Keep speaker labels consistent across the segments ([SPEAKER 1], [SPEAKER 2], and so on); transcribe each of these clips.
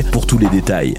[SPEAKER 1] pour tous les détails.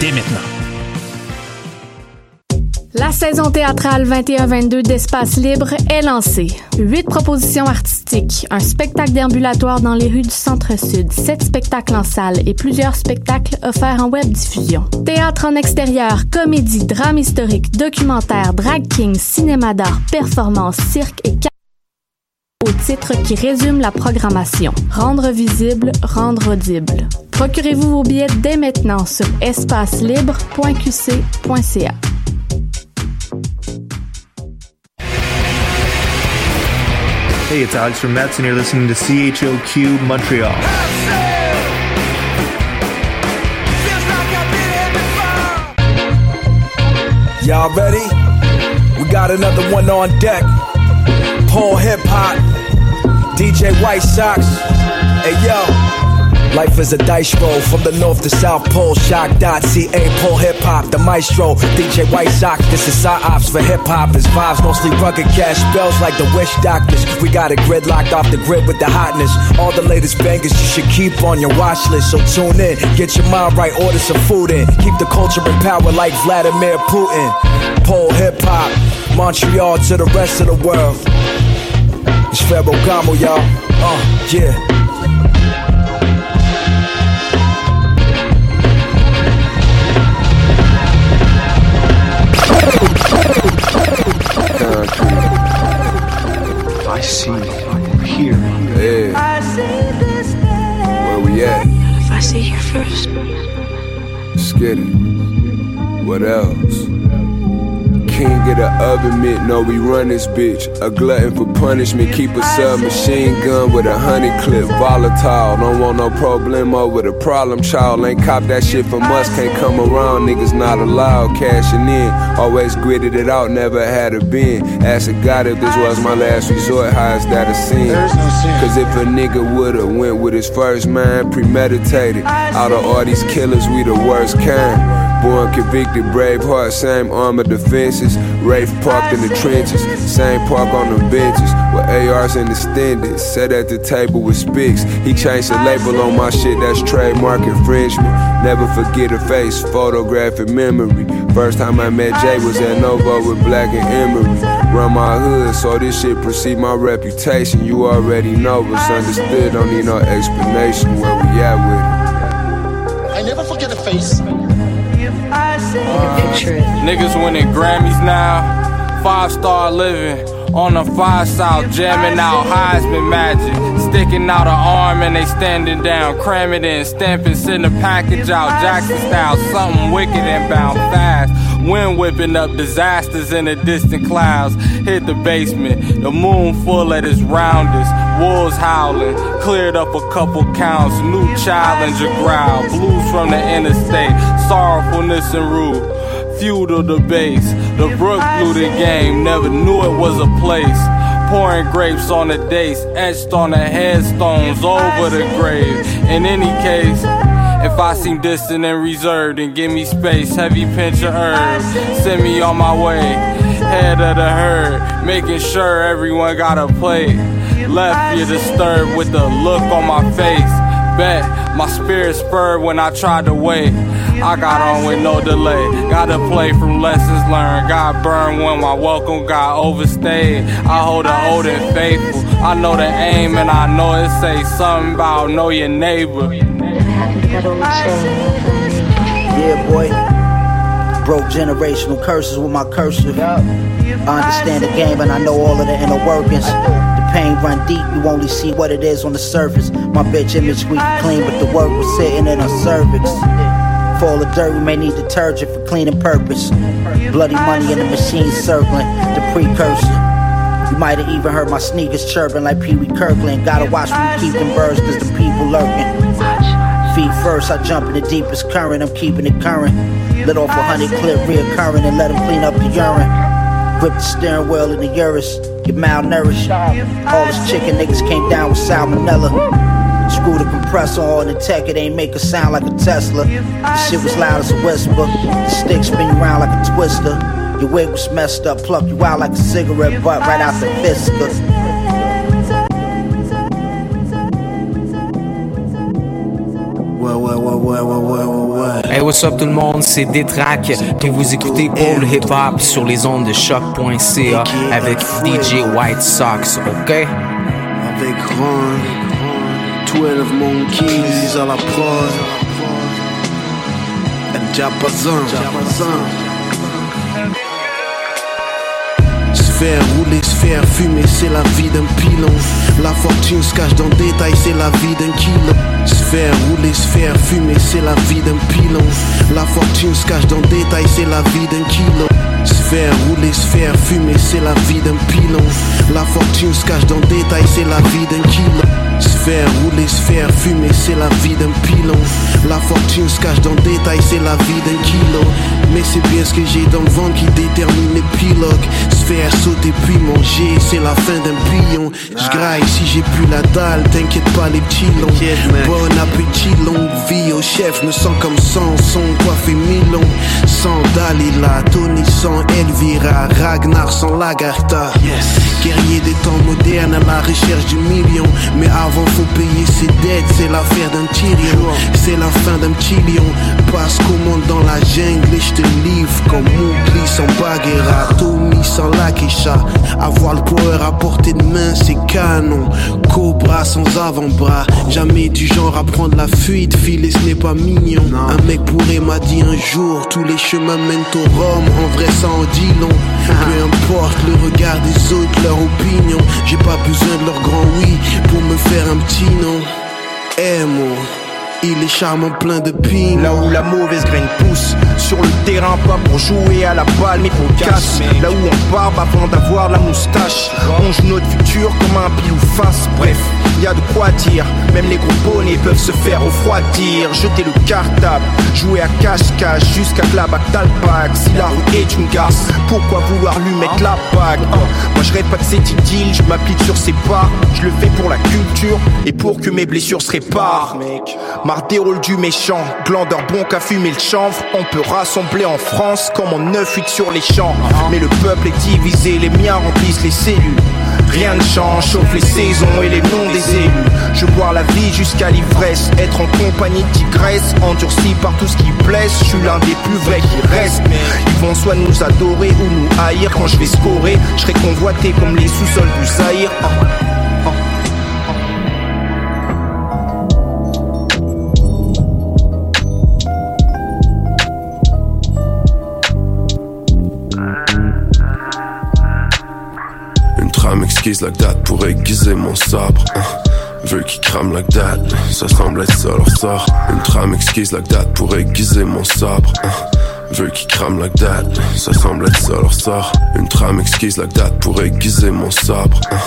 [SPEAKER 2] Dès maintenant.
[SPEAKER 3] La saison théâtrale 21-22 d'Espace Libre est lancée. Huit propositions artistiques, un spectacle déambulatoire dans les rues du Centre-Sud, sept spectacles en salle et plusieurs spectacles offerts en web diffusion. Théâtre en extérieur, comédie, drame historique, documentaire, drag king, cinéma d'art, performance, cirque et au titre qui résume la programmation. Rendre visible, rendre audible. Procurez-vous vos billets dès maintenant sur espacelibre.qc.ca.
[SPEAKER 4] Hey, it's Alex from Mets, and you're listening to CHOQ Montreal.
[SPEAKER 5] Y'all ready? We got another one on deck. Paul Hip Hop, DJ White Sox. Hey yo. Life is a dice roll from the north to south pole. CHOQ.ca, pole Hip Hop, the maestro. DJ White Sox, this is ops for hip hop. It's vibes, mostly rugged cash spells like the wish doctors. We got it gridlocked off the grid with the hotness. All the latest bangers you should keep on your watch list. So tune in, get your mind right, order some food in. Keep the culture in power like Vladimir Putin. Pole Hip Hop, Montreal to the rest of the world. It's Ferragamo, y'all. Uh, yeah.
[SPEAKER 6] See you here.
[SPEAKER 7] Yeah. Where we at?
[SPEAKER 8] If I see you first.
[SPEAKER 7] Let's get it. What else? King of the oven mitt, no, we run this bitch. A glutton for punishment, keep a submachine gun with a honey clip. Volatile, don't want no problemo with a problem child. Ain't cop that shit from us, can't come around. Niggas not allowed, cashing in. Always gritted it out, never had a bin. Ask a God if this was my last resort, how is that a sin? Cause if a nigga would've went with his first mind, premeditated. Out of all these killers, we the worst kind. Born convicted, brave heart, same armor defenses. Rafe parked in the trenches, same park on the benches. With ARs and extended, sat at the table with Spicks. He changed the label on my shit, that's trademark infringement. Never forget a face, photographic memory. First time I met Jay was at Novo with Black and Emery. Run my hood, so this shit precede my reputation. You already know what's understood, don't need no explanation where we at with it.
[SPEAKER 9] I never forget a face.
[SPEAKER 10] Niggas winning Grammys now. Five star living on the five south, jamming out Heisman magic. Sticking out an arm and they standing down. Cram it in, stamping, send a package out. Jackson style, something wicked and bound fast. Wind whipping up disasters in the distant clouds. Hit the basement, the moon full at its roundest. Wolves howling, cleared up a couple counts. New challenger growl, blues from the interstate. Sorrowfulness and rue. feudal debates. The base, the Brook blew the game, never knew it was a place. Pouring grapes on the dates, etched on the headstones over the grave. In any case, if I seem distant and reserved, then give me space, heavy pinch of herbs. Send me on my way, head of the herd, making sure everyone got a plate. Left you disturbed with the look on my face. Bet my spirit spurred when I tried to wait. I got on with no delay. Gotta play from lessons learned. Got burned when my welcome got overstayed. I hold the old and faithful. I know the aim and I know it say something about know your neighbor.
[SPEAKER 11] Yeah, boy. Broke generational curses with my cursive. I understand the game and I know all of the inner workings. Pain run deep, you only see what it is on the surface. My bitch image we clean, but the work was sitting in her cervix. For all the dirt, we may need detergent for cleaning purpose. Bloody money in the machine circling, the precursor. You might have even heard my sneakers chirping like Pee Wee Kirkland. Gotta watch me keep them birds, cause the people lurking. Feet first, I jump in the deepest current, I'm keeping it current. Lit off a hundred clip reoccurring and let them clean up the urine. Grip the steering wheel in the Urus, get malnourished. All this chicken niggas came down with salmonella. Screw the compressor on the tech, it ain't make a sound like a Tesla. The shit was loud as a whisper. The stick spin you round like a twister. Your wig was messed up, pluck you out like a cigarette butt right out the fiscus.
[SPEAKER 12] What's up tout le monde, c'est Détrac et vous écoutez All Hip Hop sur les ondes de choc.ca avec DJ White Sox, ok?
[SPEAKER 13] Avec Ron, 12 Monkeys à la prod. El Diapason, faire rouler, se faire fumer, c'est la vie d'un pilon. La fortune se cache dans le détail, c'est la vie d'un kilo. Se faire rouler, se faire fumer, c'est la vie d'un pilon. La fortune se cache dans le détail, c'est la vie d'un kilo. Se faire rouler, se faire fumer, c'est la vie d'un pilon. La fortune se cache dans le détail, c'est la vie d'un kilo. Se faire rouler, se faire fumer, c'est la vie d'un pilon. La fortune se cache dans le détail, c'est la vie d'un kilo. Mais c'est bien ce que j'ai dans le ventre qui détermine l'épilogue. Se faire sauter puis manger, c'est la fin d'un billon. J'graille si j'ai plus la dalle, t'inquiète pas les petits longs. Bon appétit, longue vie au chef, me sens comme Samson, coiffé Milon. Sans Dalila, Tony sans Elvira, Ragnar sans Lagarta. Guerrier des temps modernes à la recherche du million. Mais avant faut payer ses dettes, c'est l'affaire d'un Tyrion. C'est la fin d'un petit lion. Passe commande dans la jungle et je te livre comme Mowgli sans Bagheera, Tommy sans Lakisha. Avoir le power à portée de main, c'est canon. Cobra sans avant-bras, jamais du genre à prendre la fuite. Filer, ce n'est pas mignon. Un mec pourrait m'a dit un jour, tous les chemins mènent au Rome. En vrai, ça en dit long. Peu importe le regard des autres, leur opinion. J'ai pas besoin de leur grand oui pour me faire un petit nom. Eh, moi. Il est charmant plein de pignes
[SPEAKER 14] Là où la mauvaise graine pousse Sur le terrain pas pour jouer à la balle mais pour casse Là où on barbe avant d'avoir la moustache Ronge notre futur comme un pile ou face Bref, y a de quoi dire. Même les gros bonnets peuvent se faire refroidir. Jeter le cartable, jouer à cache-cache Jusqu'à que la bague t'alpague Si la rue est une garce, pourquoi vouloir lui mettre la bague hein? Moi je rêve pas de cette idylle, je m'applique sur ses pas. Je le fais pour la culture et pour que mes blessures se réparent. Marre des rôles du méchant, glandeur bon qu'à fumer le chanvre. On peut rassembler en France comme en 9-8 sur les champs. Mais le peuple est divisé, les miens remplissent les cellules. Rien ne change, sauf les saisons et les noms des élus. Je bois la vie jusqu'à l'ivresse, être en compagnie de tigresse, endurci par tout ce qui blesse. Je suis l'un des plus vrais qui restent. Ils vont soit nous adorer ou nous haïr quand je vais scorer. Je serai convoité comme les sous-sols du Zaïre.
[SPEAKER 15] Une trame exquise like pour aiguiser mon sabre. hein. Qui crame like that, ça semble être ça. Une trame exquise like that pour aiguiser mon sabre. hein. Qui crame like that, ça semble être ça leur sort. Une trame exquise like that pour aiguiser mon sabre. hein.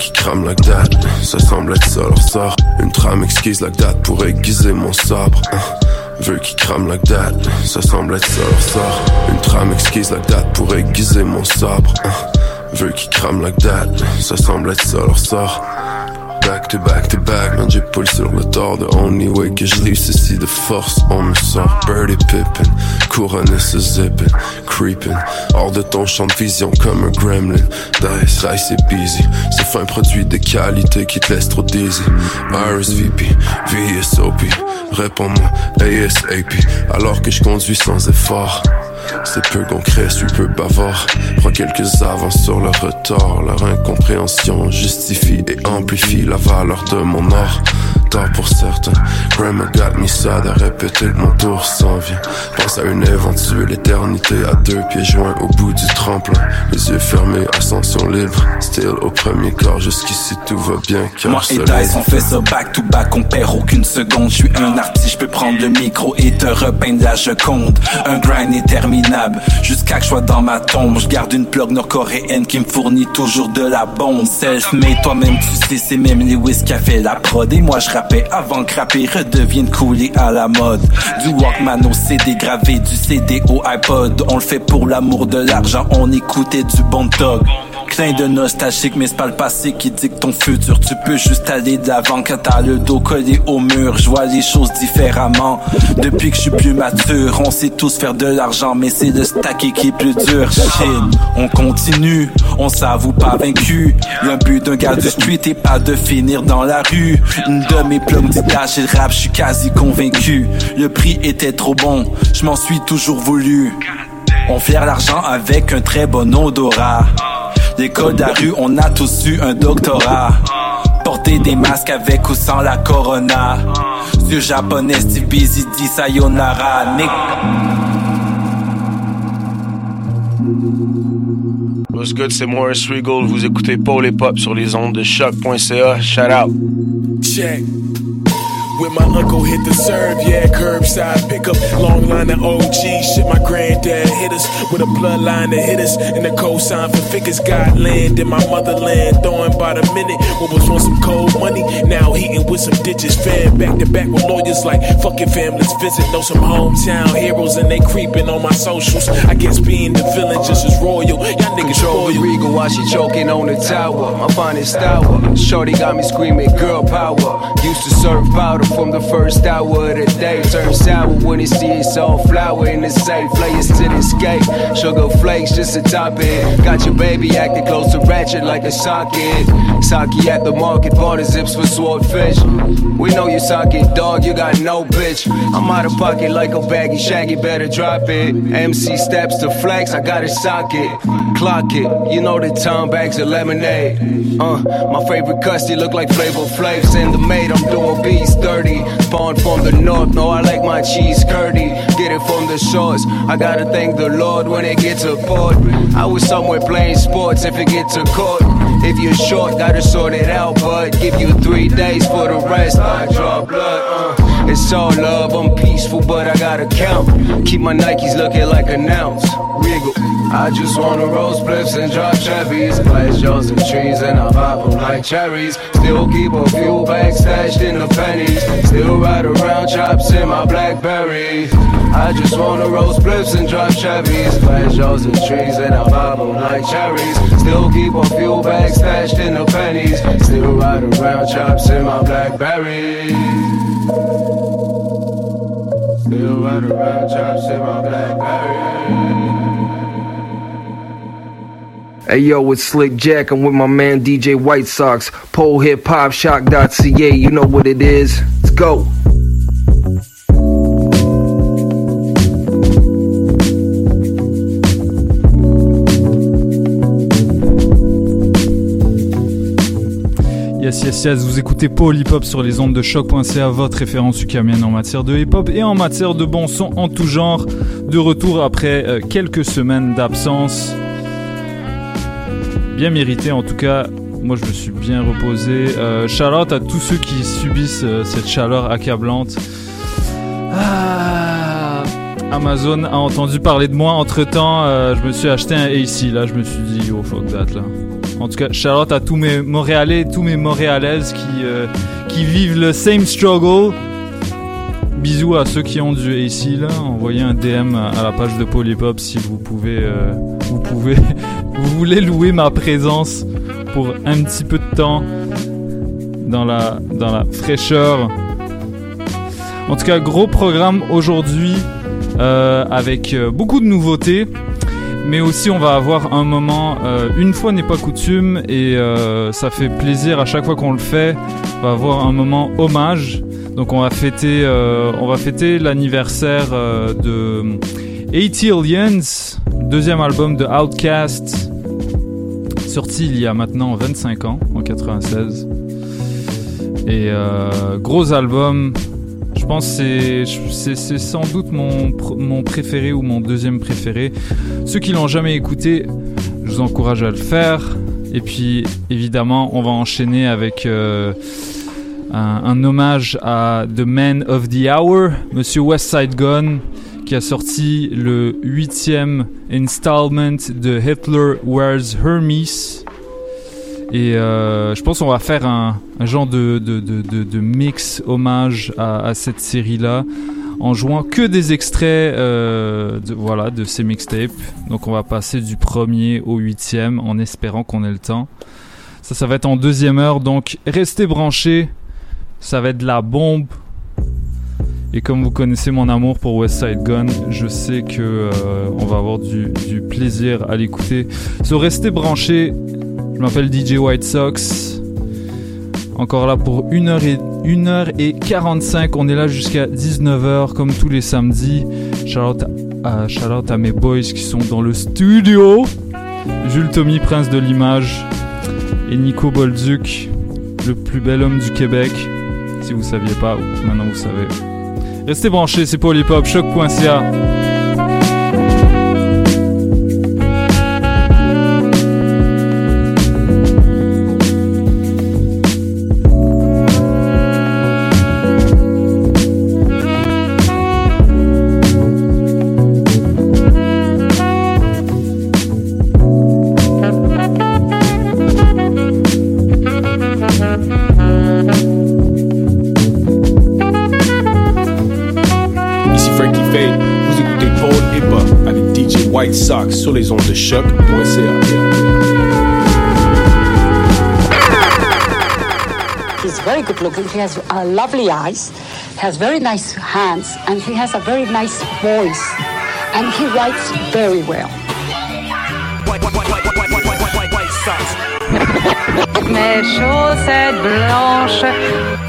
[SPEAKER 15] Qui crame like that, ça semble être ça leur sort. Une trame exquise like that pour aiguiser mon sabre. hein. Veux qui crame like that, ça semble être ça leur sort. Une trame exquise like that pour aiguiser mon sabre. Veux qui crame like that, ça semble être ça leur sort. Back to back to back, man, j'épaule sur le tort. The only way que je réussis de force, on me sort. Birdie Pippin, couronne se zippin, creeping. Hors de ton champ de vision comme un gremlin. Dice, Rice et busy. C'est fin produit de qualité qui te laisse trop dizzy. RSVP, VSOP, réponds-moi ASAP. Alors que je conduis sans effort. C'est peu concret, suis peu bavard. Prends quelques avances sur le retard. Leur incompréhension justifie et amplifie la valeur de mon art pour certains. Grandma got me sad à répéter que mon tour s'en vient. Pense à une éventuelle éternité à deux pieds joints au bout du tremplin. Les yeux fermés, ascension libre. Still au premier corps, jusqu'ici tout va bien. Car
[SPEAKER 16] Moi et Dice, on fait ça back to back, on perd aucune seconde. Je suis un artiste, je peux prendre le micro et te repeindre la Joconde. Un grind interminable, jusqu'à que je sois dans ma tombe. Je garde une plug nord-coréenne qui me fournit toujours de la bombe. Self-made, toi-même tu sais, c'est même Lewis qui a fait la prod. Et moi je avant que rapper redevienne coulé à la mode. Du Walkman au CD gravé, du CD au iPod. On le fait pour l'amour de l'argent, on écoutait du bon dog. Clin de nostalgique, mais c'est pas le passé qui dicte ton futur. Tu peux juste aller de l'avant quand t'as le dos collé au mur. Je vois les choses différemment. Depuis que je suis plus mature, on sait tous faire de l'argent, mais c'est le stack qui est plus dur. Shit, on continue, on s'avoue pas vaincu. Le but d'un gars du street est pas de finir dans la rue. Une de mes plugs dit lâcher le rap, je suis quasi convaincu. Le prix était trop bon, je m'en suis toujours voulu. On fait l'argent avec un très bon odorat. L'école de la rue, on a tous eu un doctorat. Porter des masques avec ou sans la corona. Dieu japonais, Steve Busy dit sayonara. Nick.
[SPEAKER 7] What's good, c'est Morris Regal. Vous écoutez Paul et Pop sur les ondes de choc.ca. Shout out.
[SPEAKER 17] Check. When my uncle hit the serve, yeah, curbside pickup. Long line of OG shit, my granddad hit us with a bloodline that hit us. And the cosign for figures got land in my motherland. Throwing by the minute, what was on some cold money, now heating with some ditches. Fan back to back with lawyers like fucking families visit. Know some hometown heroes and they creeping on my socials. I guess being the villain just as royal. Y'all niggas
[SPEAKER 18] the regal while she choking on the tower. My finest hour. Shorty got me screaming girl power. Used to serve powder from the first hour of the day. Turn sour when it sees all flour in the safe. Players to the skate. Sugar flakes just to top it. Got your baby acting close to ratchet like a socket. Saki at the market, bought the zips for swordfish. We know you socket, dog, you got no bitch. I'm out of pocket like a baggy shaggy, better drop it. MC steps to flex, I got a socket. Clock it, you know the time bags of lemonade. Uh, my favorite custody look like flavor flavs in the maid. I'm doing beats 30. Born from the north, no, I like my cheese curdy. Get it from the shores. I gotta thank the Lord when it gets a port. I was somewhere playing sports if it gets a court. If you're short, gotta sort it out, but give you three days for the rest. I draw blood, uh. It's all love, I'm peaceful, but I gotta count. Keep my Nikes looking like an ounce. Wiggle. I just wanna roll spliffs and drop Chevys. Glass jars and trees, and I pop them like cherries. Still keep a few bags stashed in the pennies. Still ride around chops in my Blackberry. I just wanna roll spliffs and drop Chevys. Glass jars and trees, and I pop them like cherries. Still keep a few bags stashed in the pennies. Still ride around chops in my Blackberry.
[SPEAKER 19] Hey yo, it's Slick Jack. I'm with my man DJ White Sox. Pole Hip Hop CHOQ.ca. You know what it is. Let's go.
[SPEAKER 20] Yes, yes, yes, vous écoutez Paul Hip Hop sur les ondes de choc.ca, votre référence ukamienne en matière de hip hop et en matière de bon son en tout genre. De retour après euh, quelques semaines d'absence bien mérité en tout cas. Moi je me suis bien reposé. Euh, Charlotte à tous ceux qui subissent euh, cette chaleur accablante. Ah, Amazon a entendu parler de moi. Entre temps, euh, je me suis acheté un AC. Là, je me suis dit, oh fuck that là. En tout cas, Charlotte à tous mes Montréalais, tous mes Montréalaises qui, euh, qui vivent le same struggle. Bisous à ceux qui ont du AC là. Envoyez un DM à la page de Polypop si vous pouvez. Euh, vous pouvez. vous voulez louer ma présence pour un petit peu de temps dans la, dans la fraîcheur. En tout cas, gros programme aujourd'hui euh, avec beaucoup de nouveautés. Mais aussi, on va avoir un moment, euh, une fois n'est pas coutume, et euh, ça fait plaisir à chaque fois qu'on le fait. On va avoir un moment hommage. Donc, on va fêter, euh, l'anniversaire de Aliens, deuxième album de Outkast, sorti il y a maintenant 25 ans, en 96. Et gros album, pense c'est sans doute mon, préféré ou mon deuxième préféré. Ceux qui l'ont jamais écouté, je vous encourage à le faire. Et puis évidemment, on va enchaîner avec euh, un, un, hommage à The Man of the Hour, Monsieur Westside Gun, qui a sorti le huitième installment de Hitler Wears Hermes. Et euh, je pense qu'on va faire un, genre de, mix hommage à, cette série-là en jouant que des extraits euh, de, voilà, de ces mixtapes. Donc on va passer du premier au huitième en espérant qu'on ait le temps. Ça, ça va être en deuxième heure, donc restez branchés. Ça va être de la bombe. Et comme vous connaissez mon amour pour West Side Gun, je sais que euh, va avoir du, du plaisir à l'écouter. So restez branchés. Je m'appelle DJ White Sox. Encore là pour 1h et, 1 et 45. On est là jusqu'à 19h comme tous les samedis. Shout à, à mes boys qui sont dans le studio. Jules Tommy, prince de l'image. Et Nico Bolduc, le plus bel homme du Québec. Si vous saviez pas, maintenant vous savez. Restez branchés, c'est Polypop, choc.ca.
[SPEAKER 21] White Sox sur les ondes de choc.ca.
[SPEAKER 22] He's very good looking. He has uh, lovely eyes, has very nice hands, and he has a very nice voice. And he writes very well.
[SPEAKER 23] Mes chaussettes blanches.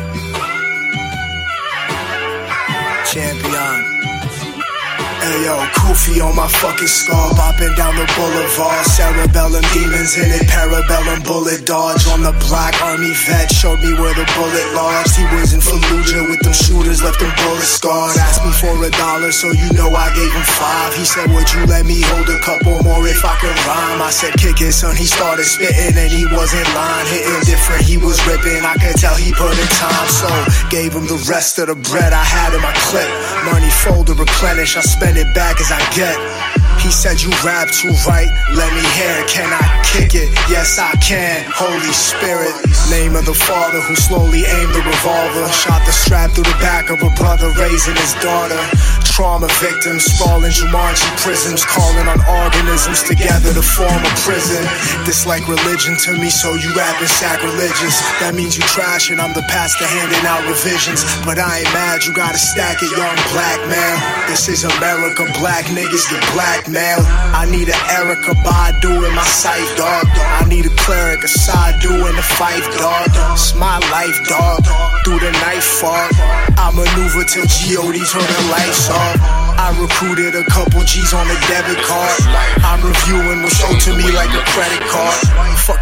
[SPEAKER 24] Hey Kufi on my fucking skull, bopping down the boulevard. Cerebellum demons in it, parabellum bullet dodge. On the black army vet, showed me where the bullet lodged. He was in Fallujah with them shooters, left them bullet scarred. Asked me for a dollar, so you know I gave him five. He said, Would you let me hold a couple more if I could rhyme? I said, Kick it, son. He started spitting and he wasn't lying. Hitting different, he was ripping. I could tell he put in time, so gave him the rest of the bread I had in my clip. Money folder replenish, I spent it back as I get. He said you rap too right, let me hear it. Can I kick it? Yes I can. Holy Spirit, name of the father who slowly aimed the revolver, shot the strap through the back of a brother raising his daughter. Trauma victims, sprawling Jumanji prisons, calling on organisms together to form a prison. This like religion to me, so you rapping sacrilegious. That means you trash and I'm the pastor handing out revisions. But I ain't mad, you gotta stack it, young black man. This is America, black niggas get I need an Erykah Badu in my sight, dog. I need a cleric, a sadhu in the fight, dog. It's my life, dog. Through the night fog, I maneuver till G.O.D. turn the lights off. I recruited a couple G's on a debit card. I'm reviewing what's owed to me like a credit card.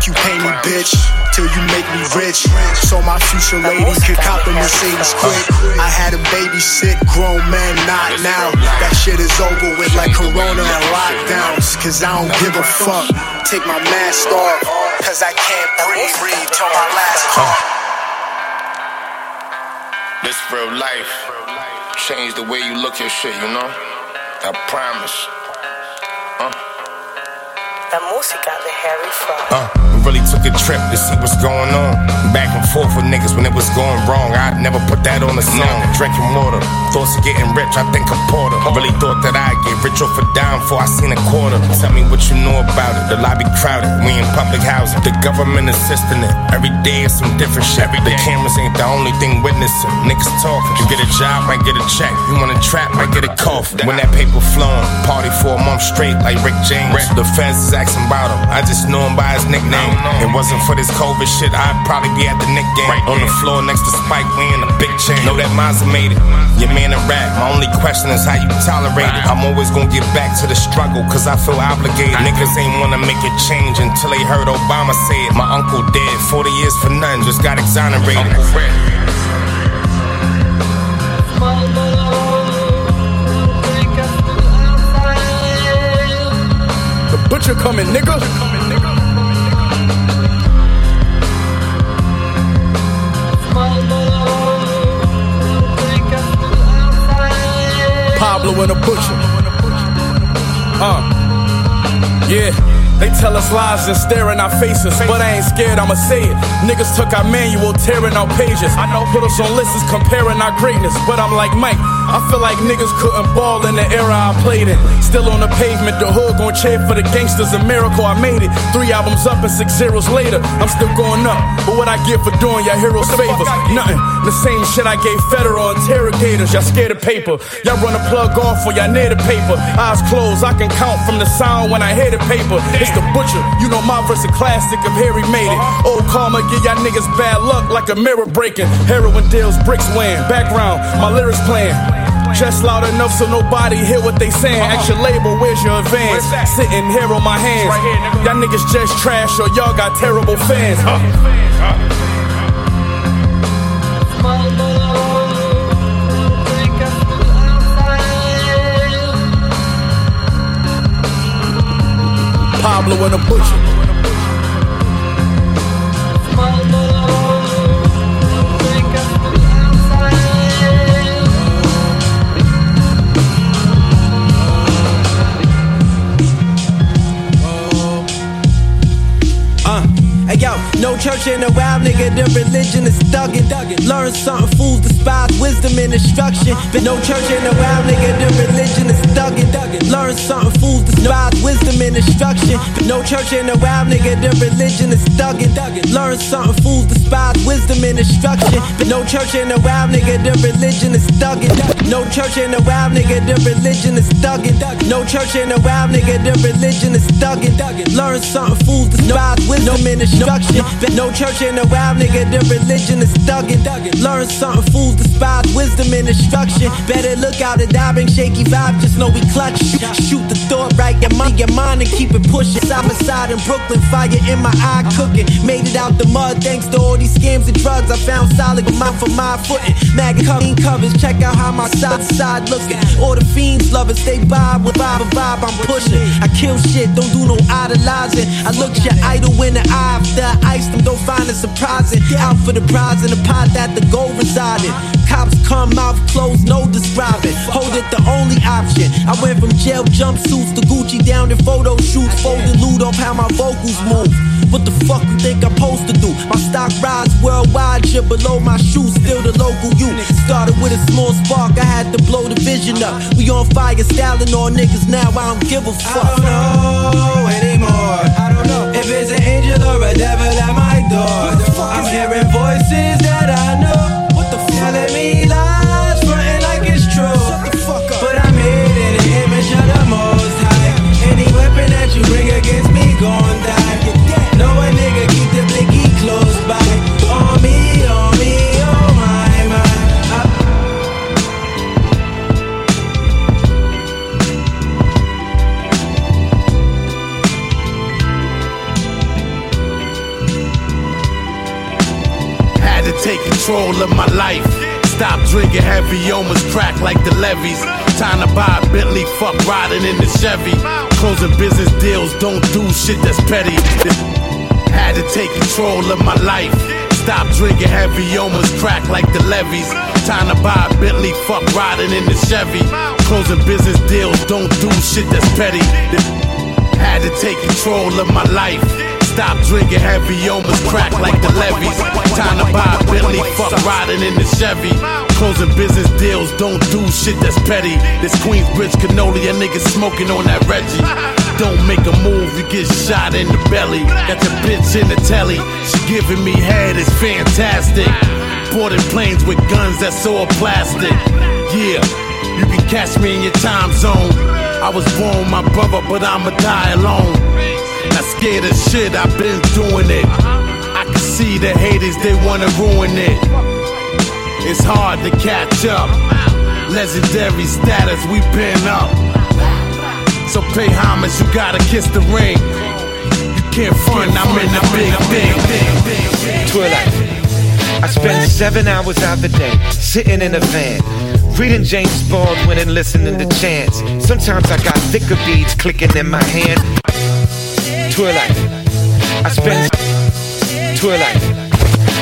[SPEAKER 24] You, pay me, bitch, till you make me rich. So my future lady could cop the Mercedes quick. I had a babysit, grown man, not now. That shit is over with like Corona and lockdowns. Cause I don't give a fuck. Take my mask off, cause I can't breathe, breathe till my last call.
[SPEAKER 25] This real life. Change the way you look at shit, you know? I promise. Uh.
[SPEAKER 23] La música de Harry Fraud.
[SPEAKER 25] Uh, we really took a trip to see what's going on. Back and forth with niggas when it was going wrong. I never put that on a song. Drinking water, thoughts of getting rich. I think I'm Porter. Really thought that I'd get rich off a dime before I seen a quarter. Tell me what you know about it. The lobby crowded. We in public housing. The government assisting it. Every day is some different shit. The cameras ain't the only thing witnessing. Niggas talking. You get a job, might get a check. You want a trap, might get a cough. When that paper flowing, party for a month straight like Rick James. The feds is
[SPEAKER 26] about him. I just knew him by his nickname. It wasn't for this COVID shit, I'd probably be at the Nick game. Right on the floor next to Spike, we in a big chain. Know that Mazza made it. Your man a rap. My only question is how you tolerate it. I'm always gonna get back to the struggle, cause I feel obligated. Niggas ain't wanna make a change until they heard Obama say it. My uncle dead, 40 years for nothing, just got exonerated.
[SPEAKER 27] Butcher coming, nigga. Pablo and the butcher. Uh, yeah. They tell us lies and stare in our faces, but I ain't scared, I'ma say it. Niggas took our manual, tearing our pages. I know, put us on lists comparing our greatness, but I'm like Mike. I feel like niggas couldn't ball in the era I played in. Still on the pavement, the hood gon' cheer for the gangsters. A miracle, I made it. Three albums up and six zeros later, I'm still going up. But what I get for doing y'all heroes favors? Nothing. The same shit I gave federal interrogators. Y'all scared of paper. Y'all run a plug off or y'all near the paper. Eyes closed, I can count from the sound when I hear the paper. It's the butcher. You know my verse a classic of Harry made it. Old karma, give y'all niggas bad luck like a mirror breaking. Heroin deals, bricks win. Background, my lyrics playing. Just loud enough so nobody hear what they saying. Extra label, where's your advance? Sitting here on my hands. Y'all niggas just trash or y'all got terrible fans. Pablo and the Butcher.
[SPEAKER 28] Hey yo, no church in a wild nigga, the religion is thuggin'. Learn something, fools despise wisdom and instruction. But no church in a wild nigga, the religion is thuggin'. Learn something, fools despise wisdom and instruction. But no church in a wild nigga, the religion is thuggin'. Learn something, fools despise wisdom and instruction. But no church in a wild nigga, the religion is thuggin'. No church in a wild nigga, the religion is thuggin'. No church in a wild nigga, the religion is thuggin'. Learn something, fools despise wisdom and instruction. But no church in a wild nigga, the religion is thuggin'. Learn something, fools despise wisdom and instruction. Better look out, a diving shaky vibe, just know we clutch. Shoot the thought right, your mind, your mind, and keep it pushing. Side by side in Brooklyn, fire in my eye cooking. Made it out the mud thanks to all these scams and drugs. I found solid mouth for my footing. Maggot covering covers, check out how my side side looking. All the fiends lovers, stay by with vibe, vibe I'm pushing. I kill shit, don't do no idolizing. I look your idol in the eye after I them, don't find it surprising. Out for the prize in the pot that the gold resided. Cops come, mouth closed, no describing. Hold it, the only option. I went from jail jumpsuits to Gucci down in photo shoots. Folding loot off how my vocals move. What the fuck you think I'm supposed to do? My stock rise worldwide, shit below my shoes, still the local you. Started with a small spark, I had to blow the vision up. We on fire, styling all niggas now, I don't give a fuck.
[SPEAKER 29] I don't know anymore. I don't know if it's an angel or a devil at my door. I'm hearing voices that I know. What the fuck? Telling me lies,
[SPEAKER 26] control of my life. Stop drinking heavy, almost crack like the levees. Time to buy a Bentley, fuck riding in the Chevy. Closing business deals, don't do shit that's petty. Had to take control of my life. Stop drinking heavy, almost crack like the levies. Time to buy a Bentley, fuck riding in the Chevy. Closing business deals, don't do shit that's petty. Had to take control of my life. Stop drinking heavy, almost crack like the levies. Time to buy a Bentley, fuck riding in the Chevy. Closing business deals, don't do shit that's petty. This Queensbridge cannoli, a nigga smoking on that Reggie. Don't make a move, you get shot in the belly. Got the bitch in the telly, she giving me head, it's fantastic. Boarding planes with guns that's all plastic. Yeah, you can catch me in your time zone. I was born my brother, but I'ma die alone.
[SPEAKER 30] Not scared of shit, I've been doing it. I can see the haters, they wanna ruin it. It's hard to catch up. Legendary status, we been up. So pay homage, you gotta kiss the ring. You can't front, I'm in the big, big, big, big.
[SPEAKER 31] Twilight. I spend seven hours out the day sitting in a van. Reading James Baldwin and listening to chants. Sometimes I got thicker beads clicking in my hand. Twilight. I spend Twilight.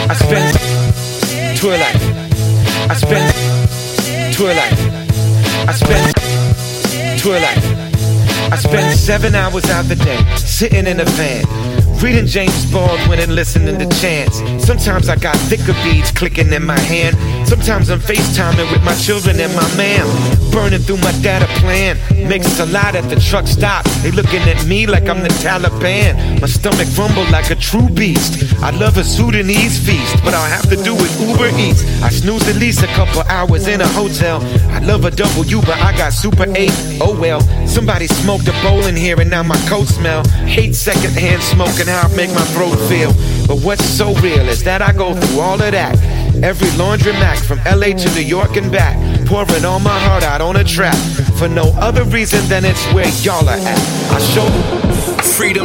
[SPEAKER 31] I spend Twilight. I spend Twilight. I spend Twilight. I spend seven hours out the day sitting in a van. Reading James Baldwin and listening to chants. Sometimes I got thicker beads clicking in my hand. Sometimes I'm FaceTiming with my children and my man. Burning through my data plan. Makes a lot at the truck stop. They looking at me like I'm the Taliban. My stomach rumble like a true beast. I love a Sudanese feast, but I'll have to do it Uber Eats. I snooze at least a couple hours in a hotel. I love a double U, but I got Super 8. Oh well, somebody smoked a bowl in here and now my coat smell. Hate secondhand smoking how it make my throat feel. But what's so real is that I go through all of that. Every laundromat from LA to New York and back. Pouring all my heart out on a track. For no other reason than it's where y'all are at. I show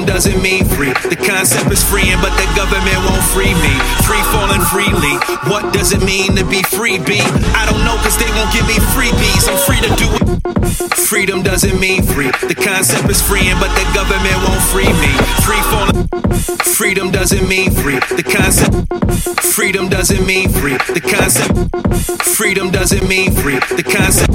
[SPEAKER 32] Freedom doesn't mean free. The concept is freeing, but the government won't free me. Free falling freely. What does it mean to be free, B? I don't know, cause they won't give me freebies. I'm free to do it. Freedom doesn't mean free. The concept is freeing, but the government won't free me. Free falling. Freedom doesn't mean free. The concept. Freedom doesn't mean free. The concept. Freedom doesn't mean free. The concept.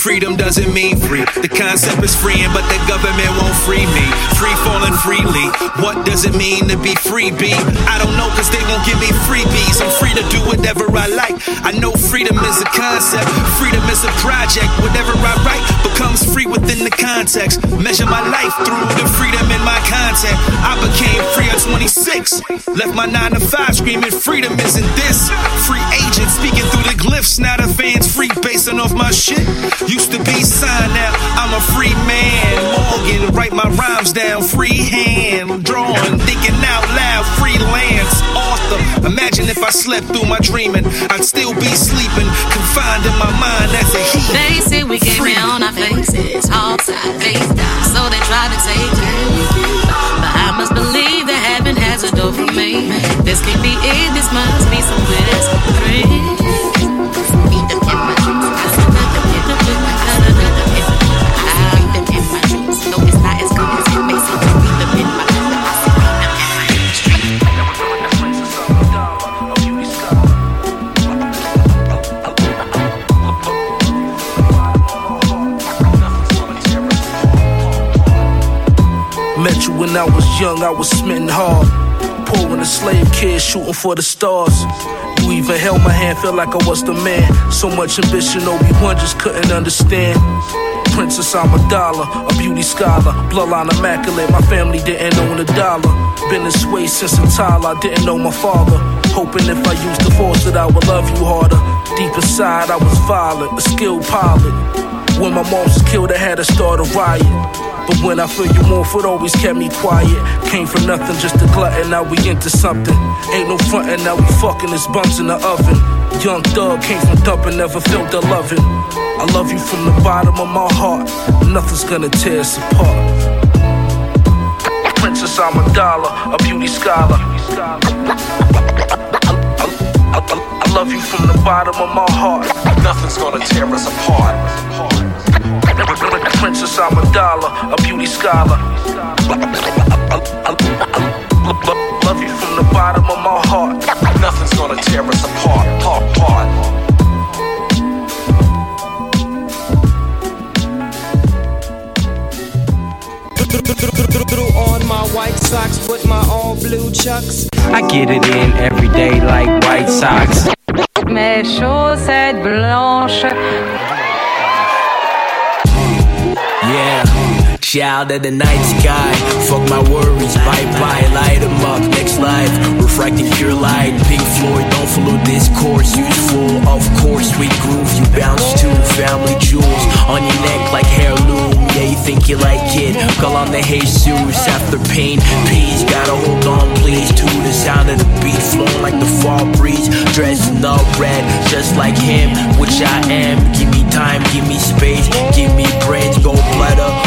[SPEAKER 32] Freedom doesn't mean free. The concept is freeing, but the government won't free me. Free falling freely. What does it mean to be free, B? I don't know, cause they won't give me freebies. I'm free to do whatever I like. I know freedom is a concept, freedom is a project. Whatever I write becomes free within the context. Measure my life through the freedom in my content. I became free at 26. Left my 9 to 5 screaming, freedom isn't this. Free agent speaking through the glyphs. Now the fans free basing off my shit. Used to be signed, now I'm a free man. Morgan, write my rhymes down freehand. Drawing, thinking out loud, freelance. Author, imagine if I slept through my dreaming. I'd still be sleeping, confined in my mind as a heat.
[SPEAKER 23] They say we came here on our faces, hard side, face down. So they try to take it. But I must believe that heaven has a door for me. This can't be it, this must be some bliss.
[SPEAKER 30] When I was young, I was smitten hard. Pouring a slave kid, shooting for the stars. You even held my hand, felt like I was the man. So much ambition, Obi-Wan just couldn't understand. Princess Amidala, a beauty scholar, bloodline immaculate. My family didn't own a dollar. Been this way since a child, I didn't know my father. Hoping if I used the force that I would love you harder. Deep inside, I was violent, a skilled pilot. When my mom was killed, I had to start a riot. But when I feel you warmth, it always kept me quiet. Came from nothing, just a glutton, now we into something. Ain't no frontin', now we fucking, it's bumps in the oven. Young thug came from dumping, never felt the loving. I love you from the bottom of my heart. Nothing's gonna tear us apart. Princess Amidala, a beauty scholar. I love you from the bottom of my heart.
[SPEAKER 33] Nothing's gonna tear us apart.
[SPEAKER 30] Princess Amidala, a gala, a beauty scholar. I love you from the bottom of my heart.
[SPEAKER 33] Nothing's gonna tear us apart. Part, part.
[SPEAKER 28] Threw on my white socks with my all blue chucks.
[SPEAKER 12] I get it in every day like White socks.
[SPEAKER 23] Mes chaussettes blanches.
[SPEAKER 12] Child of the night sky. Fuck my worries, bye bye, light 'em up. Next life, refracting pure light. Pink Floyd, don't follow this course. Useful, of course, sweet groove. You bounce to family jewels on your neck like heirloom. Yeah, you think
[SPEAKER 34] you like it. Call on the Jesus after pain. Peace, gotta hold on, please. To the sound of the beat, flowing like the fall breeze. Dressing up red, just like him, which I am. Give me time, give me space, give me brains. Go you spot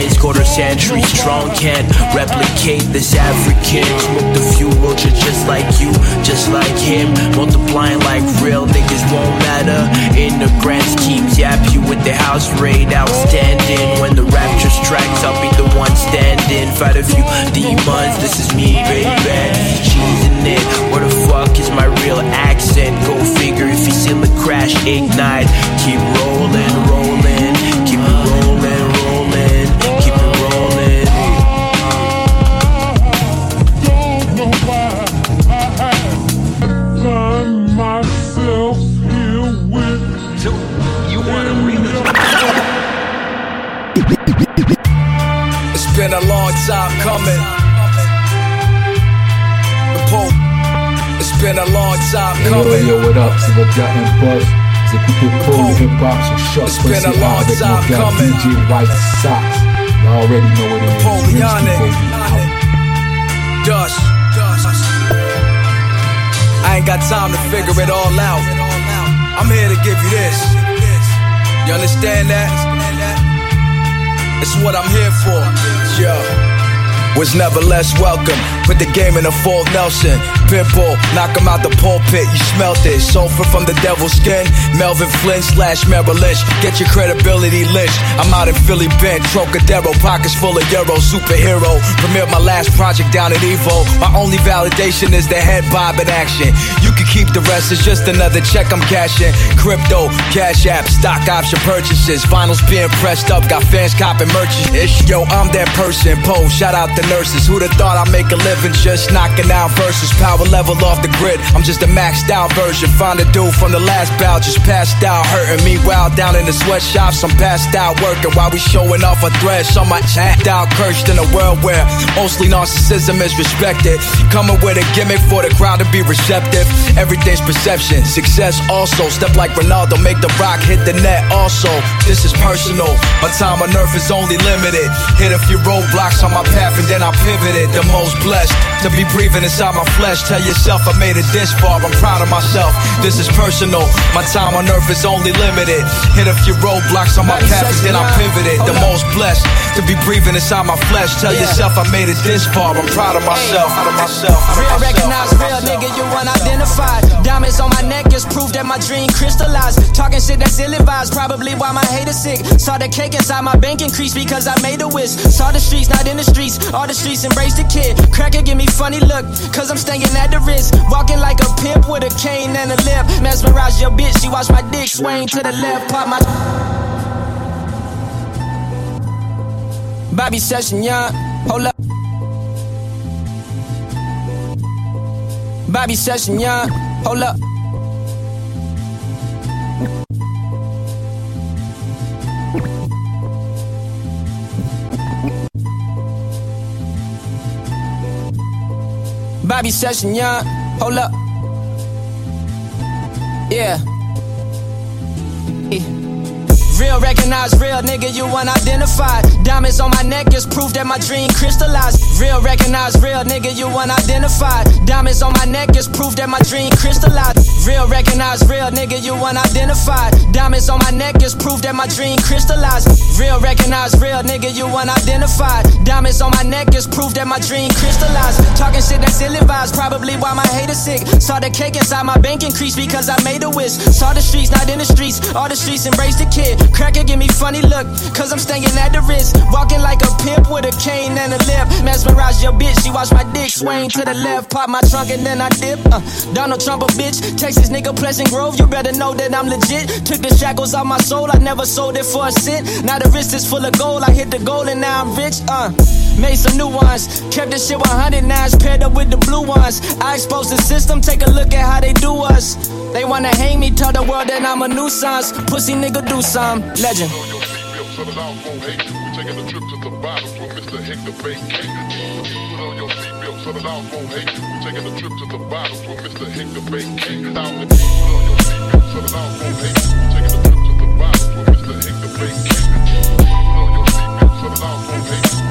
[SPEAKER 34] prince. Quarter century strong, can't replicate this African. Smoke the few roaches just like you, just like him. Multiplying like real niggas won't matter. In the grand scheme, yap you with the house raid outstanding. When the rapture strikes, I'll be the one standing. Fight a few demons, this is me, baby. Cheesing it, where the fuck is my real accent? Go figure if you see the crash ignite. Keep rolling, rolling,
[SPEAKER 19] coming. The Pope, it's been a long time
[SPEAKER 35] Yo,
[SPEAKER 19] coming.
[SPEAKER 35] yo, what up? C'est votre gars M-Buzz. Vous écoutez Paul Hip Hop sur
[SPEAKER 19] It's been a long time coming.
[SPEAKER 35] DJ White Sox. You already know what it is.
[SPEAKER 19] Napoleonic. Dust. I ain't got time to figure it all out. I'm here to give you this. You understand that? It's what I'm here for. Yeah. Was never less welcome. Put the game in a full Nelson. Pitbull, knock him out the pulpit. You smelt it. Sulfur from the devil's skin. Melvin Flynn slash Merrill Lynch. Get your credibility lynched. I'm out in Philly bent. Trocadero, pockets full of euro. Superhero. Premiered my last project down at Evo. My only validation is the head bob in action. You can keep the rest, it's just another check I'm cashing. Crypto, cash app, stock option purchases. Vinyls being pressed up, got fans copping merchants. Ish, yo, I'm that person. Poe, shout out the nurses. Who'd have thought I'd make a living just knocking out verses? Power level off the grid. I'm just a maxed out version. Find a dude from the last bout, just passed out, hurting me. While down in the sweatshops, I'm passed out working while we showing off a thread. So much act out, cursed in a world where mostly narcissism is respected. Coming with a gimmick for the crowd to be receptive. Everything's perception, success also. Step like Ronaldo, make the rock hit the net also. This is personal. My time on earth is only limited. Hit a few roadblocks on my path and then I pivoted. The most blessed to be breathing inside my flesh. Tell yourself I made it this far. I'm proud of myself. This is personal. My time on earth is only limited. Hit a few roadblocks on my path and then I pivoted. The most blessed to be breathing inside my flesh. Tell yourself I made it this far. I'm proud of myself. Proud of myself.
[SPEAKER 36] Real recognize real nigga, you unidentified. Diamonds on my neck is proof that my dream crystallized. Talking shit that's ill advised, probably why my haters sick. Saw the cake inside my bank increase because I made a wish. Saw the streets, not in the streets. All the streets embrace the kid. Cracker give me funny look, cause I'm staying at the wrist. Walking like a pimp with a cane and a lip. Mesmerize your bitch, she watch my dick swing to the left, pop my. Bobby Sessions Young, hold up. Bobby Sessions Young, hold up. Bobby Sessions Young, hold up. Yeah. Real recognize real nigga, you unidentified. Diamonds on my neck is proof that my dream crystallized. Real recognize real nigga, you unidentified. Diamonds on my neck is proof that my dream crystallized. Real recognize real nigga, you unidentified. Diamonds on my neck is proof that my dream crystallized. Real recognize real nigga, you unidentified. Diamonds on my neck is proof that my dream crystallized. Talking shit that's ill advised, probably why my haters sick. Saw the cake inside my bank increase because I made a wish. Saw the streets, not in the streets. All the streets embrace the kid. Cracker give me funny look, cause I'm staying at the wrist. Walking like a pimp with a cane and a lip. Mesmerize your bitch, she watch my dick swing to the left. Pop my trunk and then I dip. Uh, Donald Trump a bitch. Texas nigga Pleasant Grove, you better know that I'm legit. Took the shackles off my soul, I never sold it for a cent. Now the wrist is full of gold, I hit the goal and now I'm rich. Uh, made some new ones, kept this shit 100 nines paired up with the blue ones. I exposed the system, take a look at how they do us. They wanna hang me, tell the world that I'm a nuisance. Pussy nigga do some legend.
[SPEAKER 37] We're taking a trip to the bottom for Mr. Hector Vacation. Put on your hate taking a trip to the bottom Mr. The put on your hate.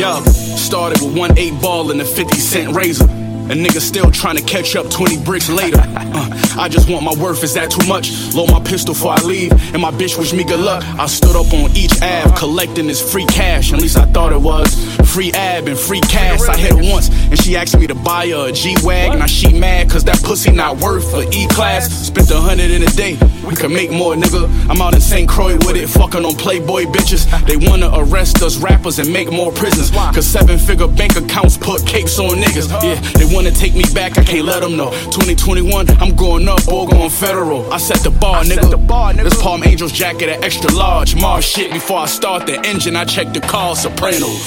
[SPEAKER 37] Yo,
[SPEAKER 27] started with one eight ball and a 50 cent razor. A nigga still trying to catch up 20 bricks later. Uh, I just want my worth, is that too much? Load my pistol before I leave, and my bitch wish me good luck. I stood up on each ab, collecting this free cash, at least I thought it was. Free ab and free cash. I hit her once, and she asked me to buy her a G-Wag. Now she mad, cause that pussy not worth a E-Class. Spent a hundred in a day, we could make more, nigga. I'm out in St. Croix with it, fucking on Playboy bitches. They wanna arrest us rappers and make more prisons. Cause seven figure bank accounts put capes on niggas. Yeah, they wanna take me back, I can't let them know. 2021, I'm going up or going federal. I set the bar, nigga. This Palm Angels jacket at extra large. Mars shit before I start the engine, I check the car, Sopranos.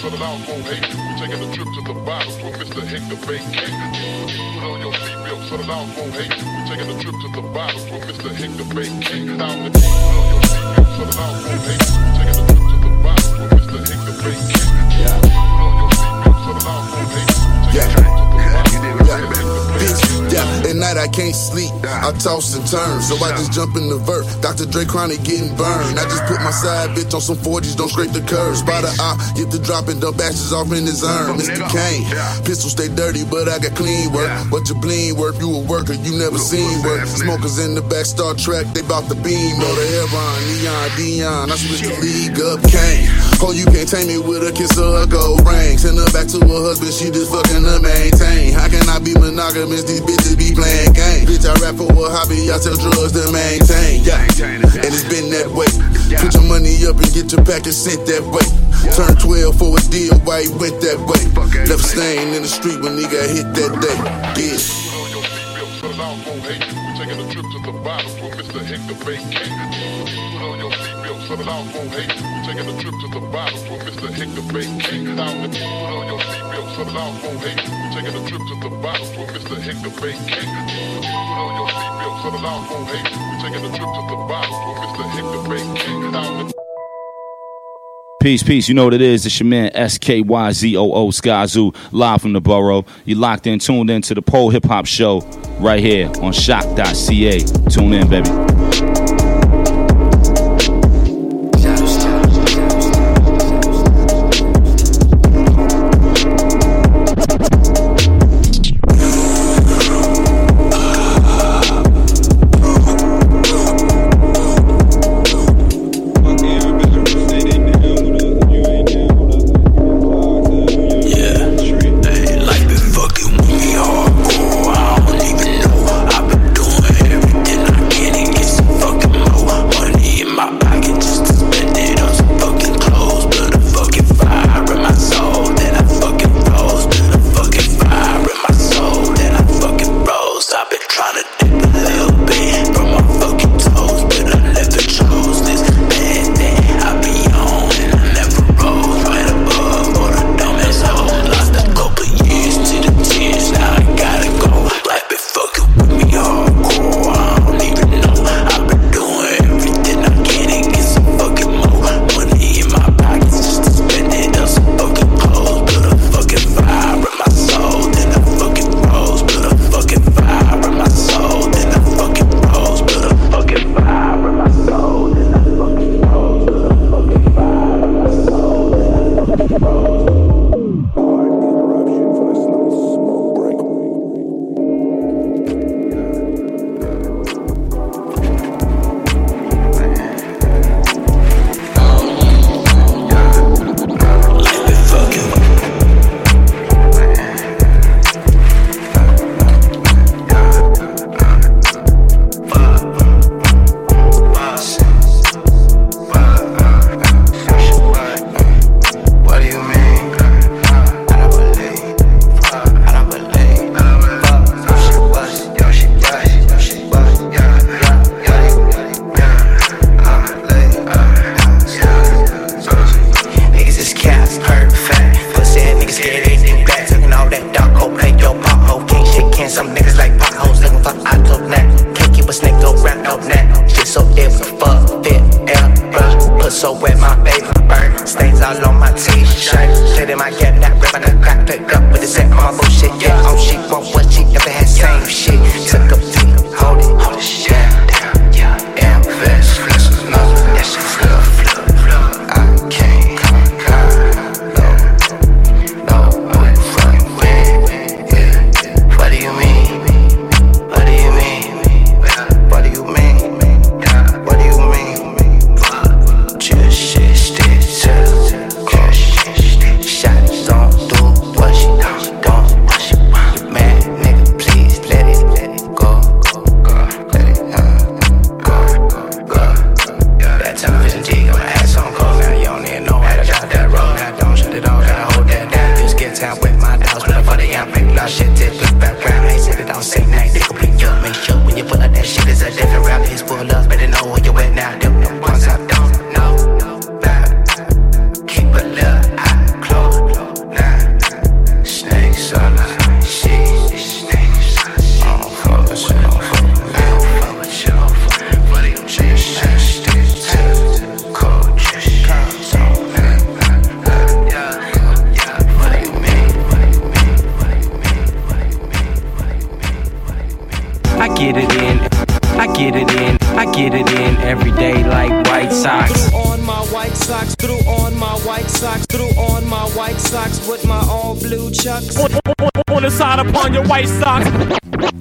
[SPEAKER 38] Settle Yeah.
[SPEAKER 39] Yeah, at night I can't sleep. I toss and turn, so I just jump in the vert. Dr. Dre chronic getting burned. I just put my side bitch on some 40s, don't scrape the curves. By the eye, get the drop and dump ashes off in his urn. Mr. Kane, pistol stay dirty, but I got clean work. What your bling work, you a worker, you never seen work. Smokers in the back, Star Trek, they bout the beam. Know the Heron, Neon, Dion, I switch the league up, Kane. Oh, you can't tame me with a kiss or a gold ring. Send her back to her husband, she just fucking to maintain. How can I be monogamous? These bitches be playing games. Bitch, I rap for a hobby, I sell drugs to maintain. Yeah, and it's been that way. Put your money up and get your package sent that way. Turn 12 for a deal, why he went that way. Left stain in the street when he got hit that day. Yeah.
[SPEAKER 38] Settle out, won't hate. We're taking a trip to the bottom with Mr. Hector Vacate. Put on your out, won't. We're taking a trip to the bottom Mr. The put on your seatbelt, out, won't hate. We're taking a trip to the bottom Mr. Put on your seatbelt, out, won't hate. We're taking a trip to the bottom Mr. Down the
[SPEAKER 40] Peace, peace. You know what it is. It's your man SKYZOO Skyzoo live from the borough. You locked in, tuned in to the Pole Hip Hop Show right here on choq.ca. Tune in, baby.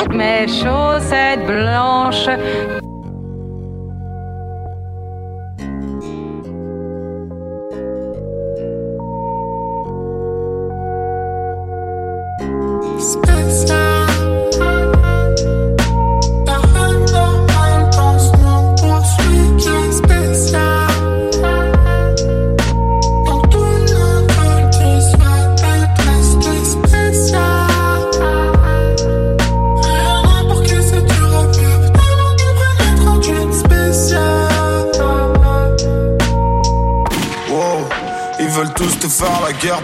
[SPEAKER 41] Mes chaussettes blanches.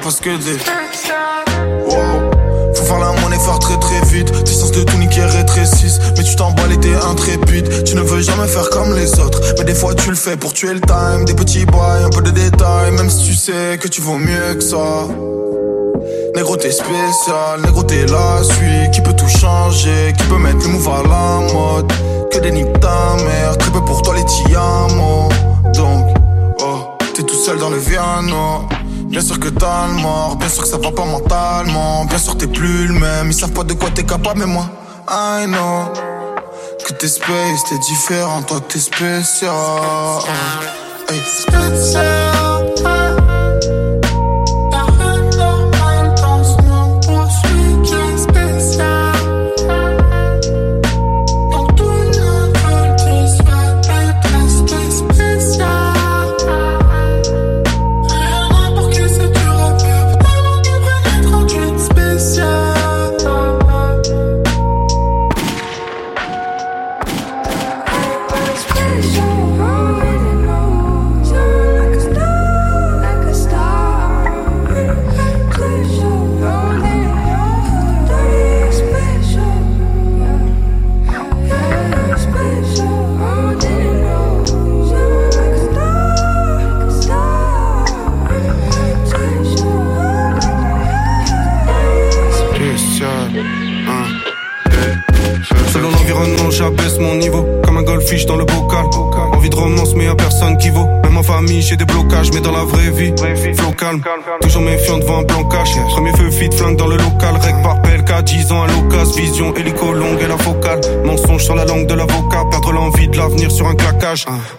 [SPEAKER 42] Parce que des. Wow, faut faire la monnaie faire très très vite. Tes sens de tout niquer rétrécissent. Mais tu t'emballes et t'es intrépide. Tu ne veux jamais faire comme les autres. Mais des fois tu le fais pour tuer le time. Des petits bails, un peu de détails. Même si tu sais que tu vaux mieux que ça. Négro t'es spécial, négro t'es la suite Qui peut tout changer, qui peut mettre le move à la mode? Que des niques ta mère, très peu pour toi les tiamos Donc, oh, t'es tout seul dans le piano Bien sûr que t'as le mort, bien sûr que ça va pas mentalement. Bien sûr t'es plus le même, ils savent pas de quoi t'es capable mais moi I know Que t'es space, t'es différent, toi t'es spécial. Hey.
[SPEAKER 43] Spécial,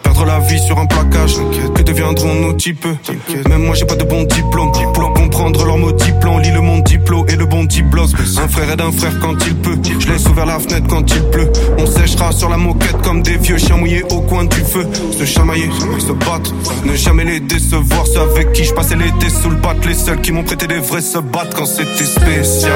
[SPEAKER 43] Perdre la vie sur un plaquage. Que deviendront nos types Même moi, j'ai pas de bon diplôme. Pour comprendre leurs mots diplôme, lis le monde diplo et le bon diplos. Un frère aide un frère quand il peut. Je laisse ouvert la fenêtre quand il pleut. On séchera sur la moquette comme des vieux chiens mouillés au coin du feu. Se chamailler, se battre. Ne jamais les décevoir. Ceux avec qui je passais l'été sous le bat. Les seuls qui m'ont prêté des vrais se battent quand c'était spécial.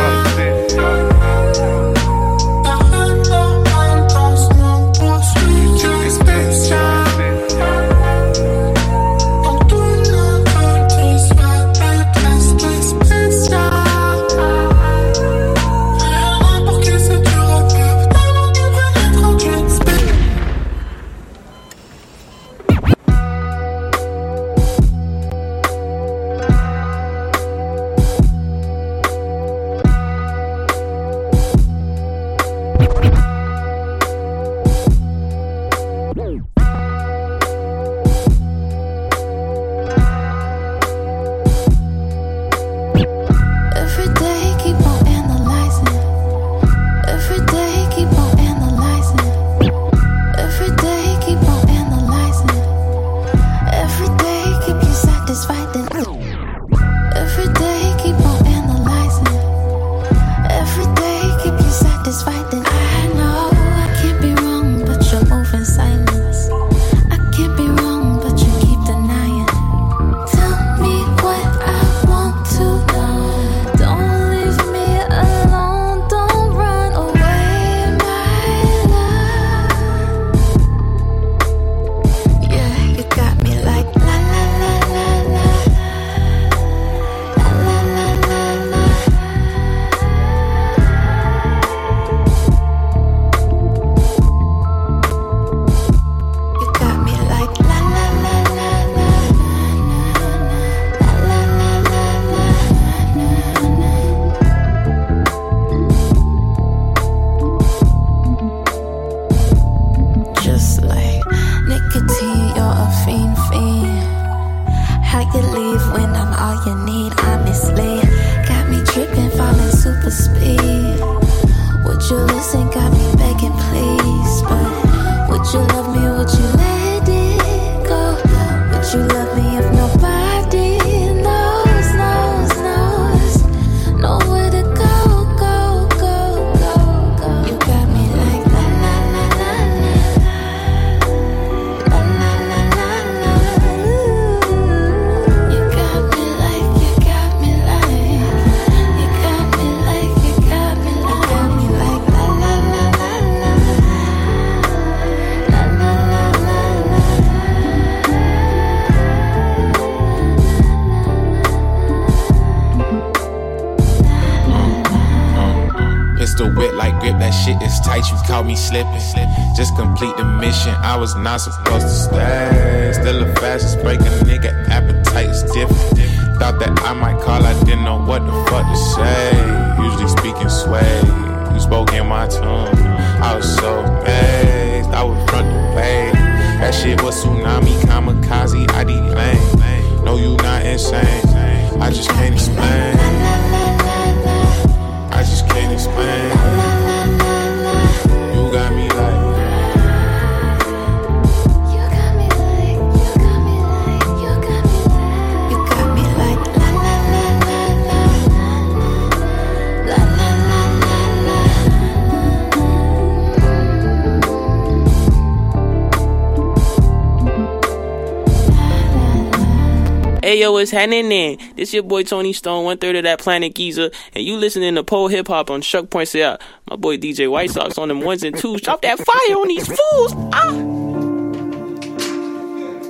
[SPEAKER 44] What's happening then? This your boy Tony Stone, one third of that Planet Giza, and you listening to pole hip hop on Shuck Points Out. My boy DJ White Sox on them ones and twos. Drop that fire on these fools. Ah!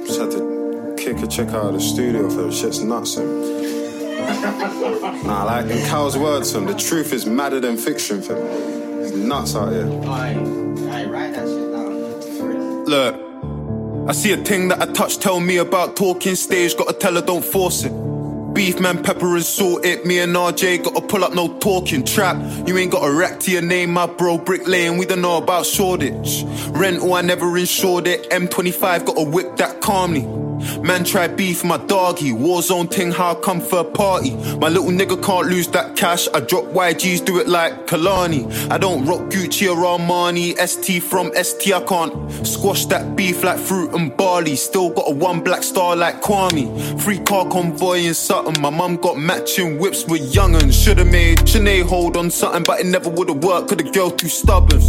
[SPEAKER 43] Just had to kick a chick out of the studio for the shit's nuts. And nah, like in Cal's words, fam, the truth is madder than fiction, for fam. It's nuts out here.
[SPEAKER 45] A thing that I touch, tell me about talking stage, gotta tell her don't force it. Beef man, pepper and salt it. Me and RJ gotta pull up, no talking trap. You ain't got a rack to your name, my bro. Brick lane, we don't know about Shoreditch. Rental, I never insured it. M25 gotta whip that calmly. Man try beef, my doggy. Warzone ting, how I come for a party. My little nigga can't lose that cash. I drop YGs, do it like Kalani. I don't rock Gucci or Armani. ST from ST, I can't squash that beef like fruit and barley. Still got a one black star like Kwame. Free car convoy in Sutton. My mum got matching whips with young'uns. Should've made Sinead hold on something, but it never would've worked. Cause the girl too stubborn.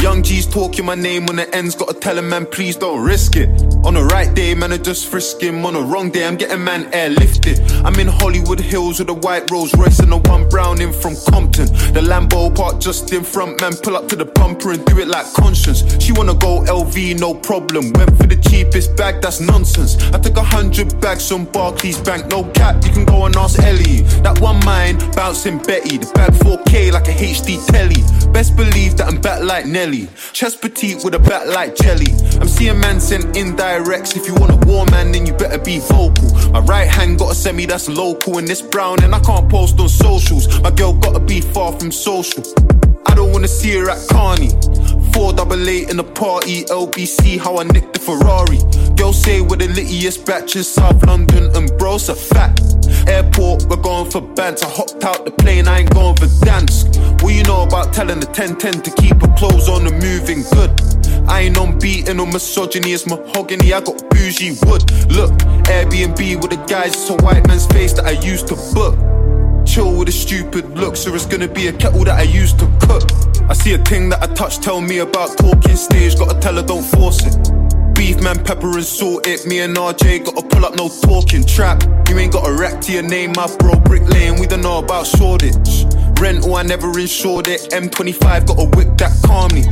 [SPEAKER 45] Young G's talking my name on the ends. Gotta tell him, man, please don't risk it. On the right day, man, I just frisk him. On the wrong day, I'm getting man airlifted. I'm in Hollywood Hills with a white Rolls Royce and a one brown in from Compton. The Lambo park just in front, man. Pull up to the bumper and do it like conscience. She wanna go LV, no problem. Went for the cheapest bag, that's nonsense. I took a hundred bags from Barclays Bank, no cap. You can go and ask Ellie. That one mine, bouncing Betty. The bag 4K like a HD telly. Best believe that I'm back like Nelly. Chest petite with a back like jelly. I'm seeing man sent indirects. If you want a war man, then you better be vocal. My right hand got a semi that's local, and this brown, and I can't post on socials. My girl gotta be far from social. I don't wanna see her at Carney. Four double eight in the party, LBC, how I nicked the Ferrari. Girls say we're the littiest batch in South London, and bro's a fat. Airport, we're going for bands. I hopped out the plane, I ain't going for dance. What you know about telling the 1010 to keep her clothes on and moving good? I ain't on beating or misogyny, it's mahogany. I got bougie wood. Look, Airbnb with the guys, it's a white man's face that I used to book. Chill with a stupid looks, or it's gonna be a kettle that I used to cook. I see a thing that I touch, tell me about talking stage, gotta tell her don't force it. Beef man, pepper and salt it. Me and RJ gotta pull up, no talking trap. You ain't got a rap to your name, my bro. Brick lane, we don't know about Shoreditch. Rental, I never insured it. M25 got a whip that calmly.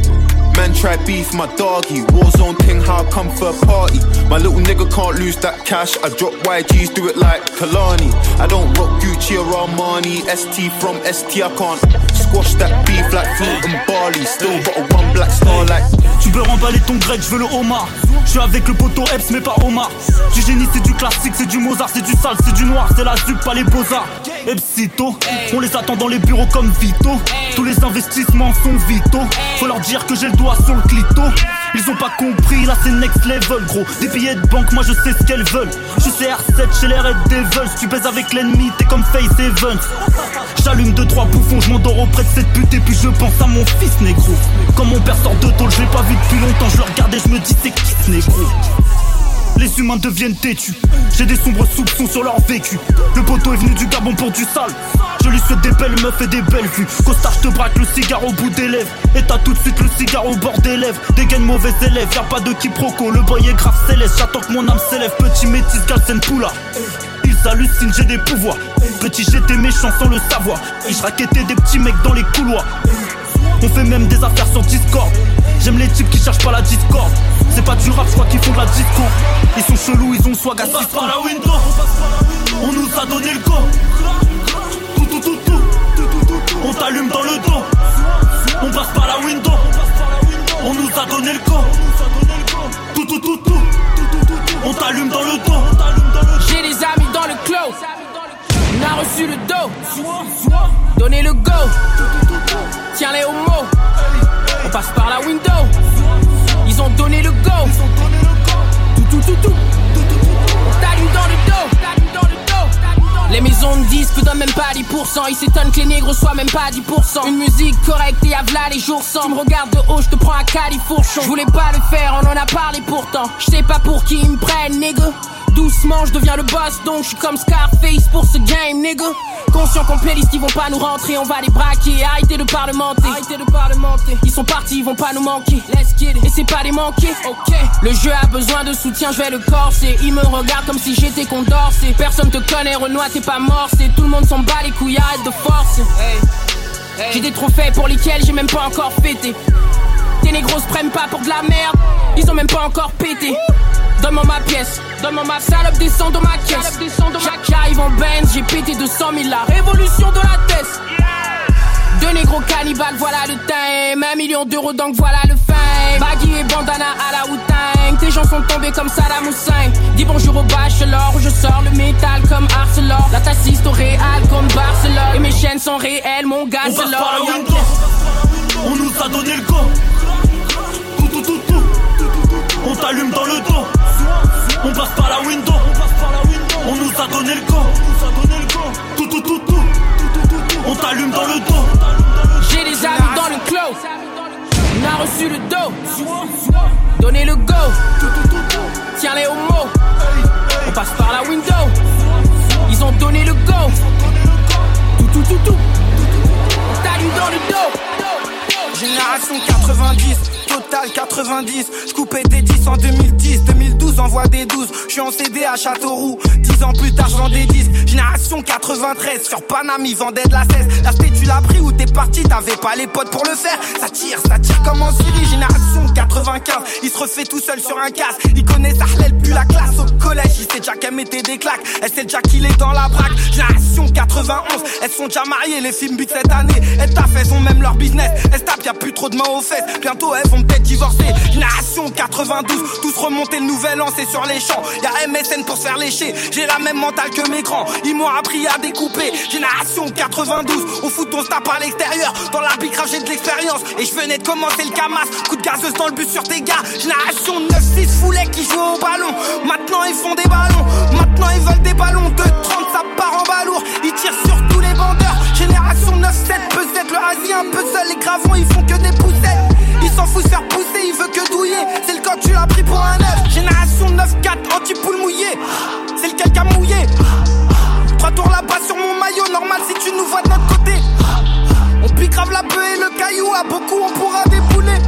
[SPEAKER 45] Man try beef, my doggy. Warzone ting, how come for a party? My little nigga can't lose that cash. I drop YGs, do it like Kalani. I don't rock Gucci or Armani. ST from ST, I can't squash that beef like fruit and barley. Still got a one black star like.
[SPEAKER 46] Tu peux remballer ton grec, je veux le homard. Je suis avec le poteau Epps, mais pas Omar. Du génie, c'est du classique, c'est du Mozart, c'est du sale, c'est du noir, c'est la zup, pas les beaux-arts. Epsito, on les attend dans les bureaux comme Vito. Tous les investissements sont vitaux. Faut leur dire que j'ai le doigt Ils ont pas compris, là c'est next level, gros. Des billets de banque, moi je sais ce qu'elles veulent. Je suis CR7 chez les Red Devils. Tu baises avec l'ennemi, t'es comme Face Evans. J'allume deux trois bouffons, je m'endors auprès de cette pute et puis je pense à mon fils négro. Quand mon père sort de tôle, je l'ai pas vu depuis longtemps, je le regarde et je me dis c'est qui négro? Les humains deviennent têtus. J'ai des sombres soupçons sur leur vécu. Le poteau est venu du Gabon pour du sale. Je lui souhaite des belles meufs et des belles vues. Costard, je te braque le cigare au bout des lèvres. Et t'as tout de suite le cigare au bord des lèvres. Dégaine mauvais élève, y'a pas de quiproquo. Le boy est grave céleste. J'attends que mon âme s'élève. Petit métis, Galsen Poula. Ils hallucinent, j'ai des pouvoirs. Petit, j'étais méchant sans le savoir. Et je raquettais des petits mecs dans les couloirs. On fait même des affaires sur Discord. J'aime les types qui cherchent pas la Discord. C'est pas du rap, je crois qu'ils font de la disco. Ils sont chelous, ils ont swag à On passe par la window. On nous a donné le go. Tout, tout, tout, tout. On t'allume dans le dos. On passe par la window. On nous a donné le go. Tout, tout, tout, tout. On t'allume dans le dos.
[SPEAKER 47] J'ai des amis dans le clos. On a reçu le dos. Donnez le go. Tiens les homos. On passe par la window. Ils ont donné le go. Tout, tout, tout, tout. On t'allume dans le dos. Les maisons de disques donnent même pas 10%. Ils s'étonnent que les négros soient même pas 10%. Une musique correcte et à v'là les jours sans. Tu me regardes de haut, je te prends un califourchon. Je voulais pas le faire, on en a parlé pourtant. Je sais pas pour qui ils me prennent, nigga. Doucement, je deviens le boss, donc je suis comme Scarface pour ce game, nigga. Conscient qu'on playlist, ils vont pas nous rentrer, on va les braquer. Arrêtez de parlementer, arrêtez de parlementer. Ils sont partis, ils vont pas nous manquer. Let's get it. Et c'est pas les manquer, ok. Le jeu a besoin de soutien, je vais le corser. Ils me regardent comme si j'étais condorcé. Personne te connaît, Renoir, t'es pas mort, c'est tout le monde s'en bat les couilles, arrête de forcer. J'ai des trophées pour lesquels j'ai même pas encore fêté. Tes négros se prennent pas pour de la merde, ils ont même pas encore pété. Donne-moi ma pièce, donne-moi ma salope, descend dans ma caisse. Chaque j'arrive en Benz, j'ai pété 200 000 la révolution de la tête. Deux négros cannibales, voilà le time. Un million d'euros, donc voilà le fame. Baggy et bandana à la Wu-Tang. Tes gens sont tombés comme Saddam Hussein. Dis bonjour au bachelor, où je sors le métal comme Arcelor. La t'assiste au Real comme Barcelone. Et mes chaînes sont réelles, mon gars,
[SPEAKER 46] On
[SPEAKER 47] c'est l'or.
[SPEAKER 46] On nous a donné le go. On t'allume dans le dos. On passe par la window. On nous a donné le go. Tout, tout, tout, tout. On t'allume dans le dos.
[SPEAKER 47] J'ai des amis dans le clos. On a reçu le dos. Donnez le go. Tiens les homos. On passe par la window. Ils ont donné le go. Tout, tout, tout, tout. On t'allume dans le dos.
[SPEAKER 48] Génération 90, total 90. Je coupais des 10 en 2010, 2012 envoie des 12. Je suis en CD à Châteauroux, 10 ans plus tard je vends des disques. Génération 93, sur Paname ils vendaient de la cesse. La spé tu l'as pris ou t'es parti, t'avais pas les potes pour le faire. Ça tire, ça tire comme en Syrie. Génération 95, il se refait tout seul sur un casque. Il connaît Sahlel plus la classe au collège. Il sait déjà qu'elle mettait des claques. Elle sait déjà qu'il est dans la braque. Génération 91, elles sont déjà mariées, les films butent cette année. Elles taffent, elles ont même leur business. Elles tapent, y a plus trop de mains aux fesses. Bientôt elles vont divorcer. Génération 92, tous remonter le nouvel an, c'est sur les champs. Y a MSN pour se faire lécher. J'ai la même mentale que mes grands. Ils m'ont appris à découper. Génération 92, on fout ton snap à l'extérieur. Dans l'arbitrage, j'ai de l'expérience. Et je venais de commencer le camas. Coup de gazeuse dans le bus sur tes gars. Génération 9-6 foulets qui jouent au ballon. Maintenant ils font des ballons. Maintenant ils veulent des ballons. 2-30, ça part en balourd. Ils tirent sur tous les vendeurs. Génération 9-7, peut-être le Asie un peu seul. Les gravons, ils font que des poussettes. S'en fout faire pousser, il veut que douiller. C'est le code, tu l'as pris pour un œuf. Génération 9-4, anti-poule mouillé. C'est lequel qui a mouillé. Trois tours là-bas sur mon maillot, normal si tu nous vois de notre côté. On pique grave la bœuf et le caillou, à beaucoup on pourra débouler.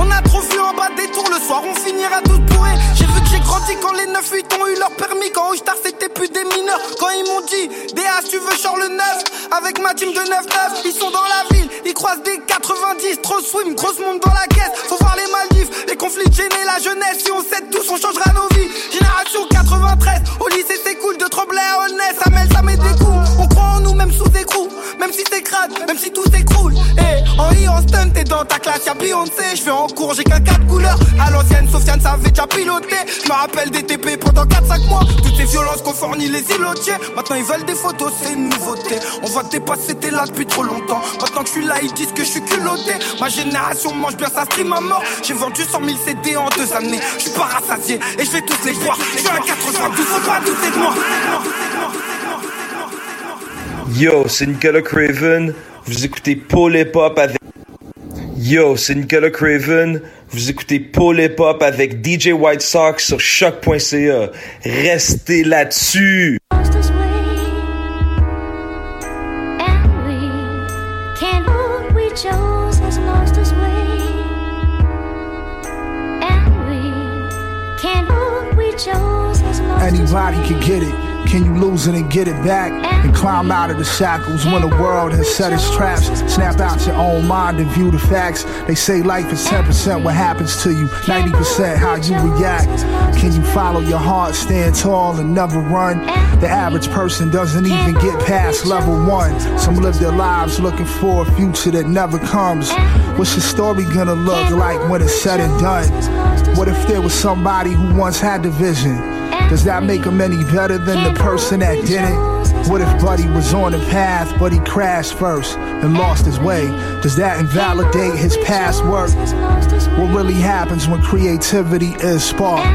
[SPEAKER 48] On a trop vu en bas des tours, le soir on finira tous bourrés. J'ai vu que j'ai grandi quand les 9-8 ont eu leur permis. Quand Oshtar c'était plus des mineurs. Quand ils m'ont dit, DA tu veux genre le 9 Avec ma team de 9-9, ils sont dans la ville, ils croisent des 90. Trop swim, grosse monde dans la caisse. Faut voir les Maldives, les conflits gênés, la jeunesse. Si on s'aide tous, on changera nos vies. Génération 93, au lycée c'est cool de trembler à Holness. Ça mêle, ça met des coups. On croit en nous même sous écrou. Même si c'est crade, même si tout s'écroule. Et en I, en t'es dans
[SPEAKER 49] dans ta classe, y'a Beyoncé. Je vais en cours, j'ai qu'un 4 couleurs. À l'ancienne, Sofiane savait déjà piloter. Je me rappelle des TP pendant 4-5 mois. Toutes ces violences qu'on fournit les îlotiers. Maintenant, ils veulent des photos, c'est une nouveauté. On voit que tes là depuis trop longtemps. Maintenant que je suis là, ils disent que je suis culotté. Ma génération mange bien sa stream à mort. J'ai vendu 100 000 CD en deux années. Je suis pas rassasié et je vais tous les voir. Je suis un 92, faut pas douter moi.
[SPEAKER 42] Yo, c'est Nicolas Craven. Vous écoutez Paul Hip Hop avec. Yo, c'est Nicolas Craven. Vous écoutez Paul Hip Hop avec DJ White Sox sur choc.ca. Restez là-dessus.
[SPEAKER 24] Can you lose it and get it back? And climb out of the shackles when the world has set its traps? Snap out your own mind and view the facts. They say life is 10% what happens to you, 90% how you react. Can you follow your heart, stand tall, and never run? The average person doesn't even get past level one. Some live their lives looking for a future that never comes. What's your story gonna look like when it's said and done? What if there was somebody who once had the vision? Does that make him any better than the person that didn't? What if Buddy was on the path, but he crashed first and lost his way? Does that invalidate his past work? What really happens when creativity is sparked?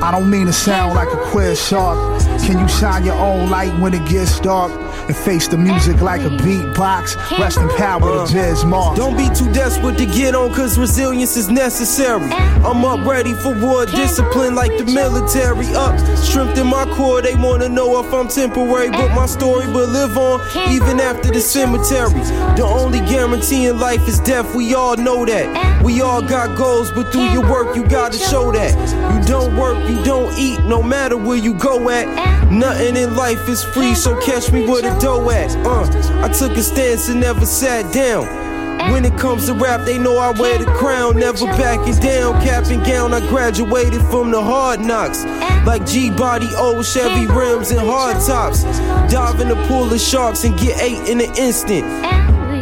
[SPEAKER 24] I don't mean to sound like a quiz shark. Can you shine your own light when it gets dark? And face the music like a beatbox? Rest in power to uh. Biz Mark.
[SPEAKER 28] Don't be too desperate to get on, cause resilience is necessary. I'm up ready for war, discipline like the military. Up, strength in my core, they wanna know if I'm temporary, but my story will live on even after the cemetery. The only guarantee in life is death, we all know that. We all got goals, but through your work, you gotta show that. You don't work, you don't eat, no matter where you go at. Nothing in life is free, so catch me where the dough at. Uh, I took a stance and never sat down. When it comes to rap, they know I wear the crown, never backing down. Cap and gown, I graduated from the hard knocks. Like G body, old Chevy rims, and hard tops. Dive in the pool of sharks and get eight in an instant.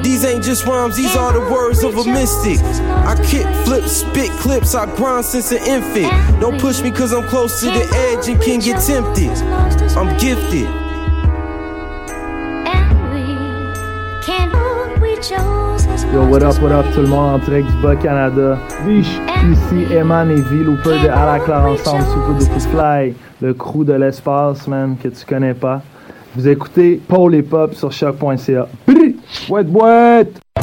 [SPEAKER 28] These ain't just rhymes, these are the words of a mystic. I kick, flip, spit clips, I grind since an infant. Don't push me cause I'm close to the edge and can get tempted. I'm gifted.
[SPEAKER 35] Yo, what up, what up tout le monde? En direct du Bas-Canada. Ici Eman et V Looper de À la Claire ensemble, Super Duper Fly, le crew de l'espace, man, que tu connais pas. Vous écoutez Paul et Pop sur choc.ca. Brrr! Boîte, boîte!
[SPEAKER 50] Me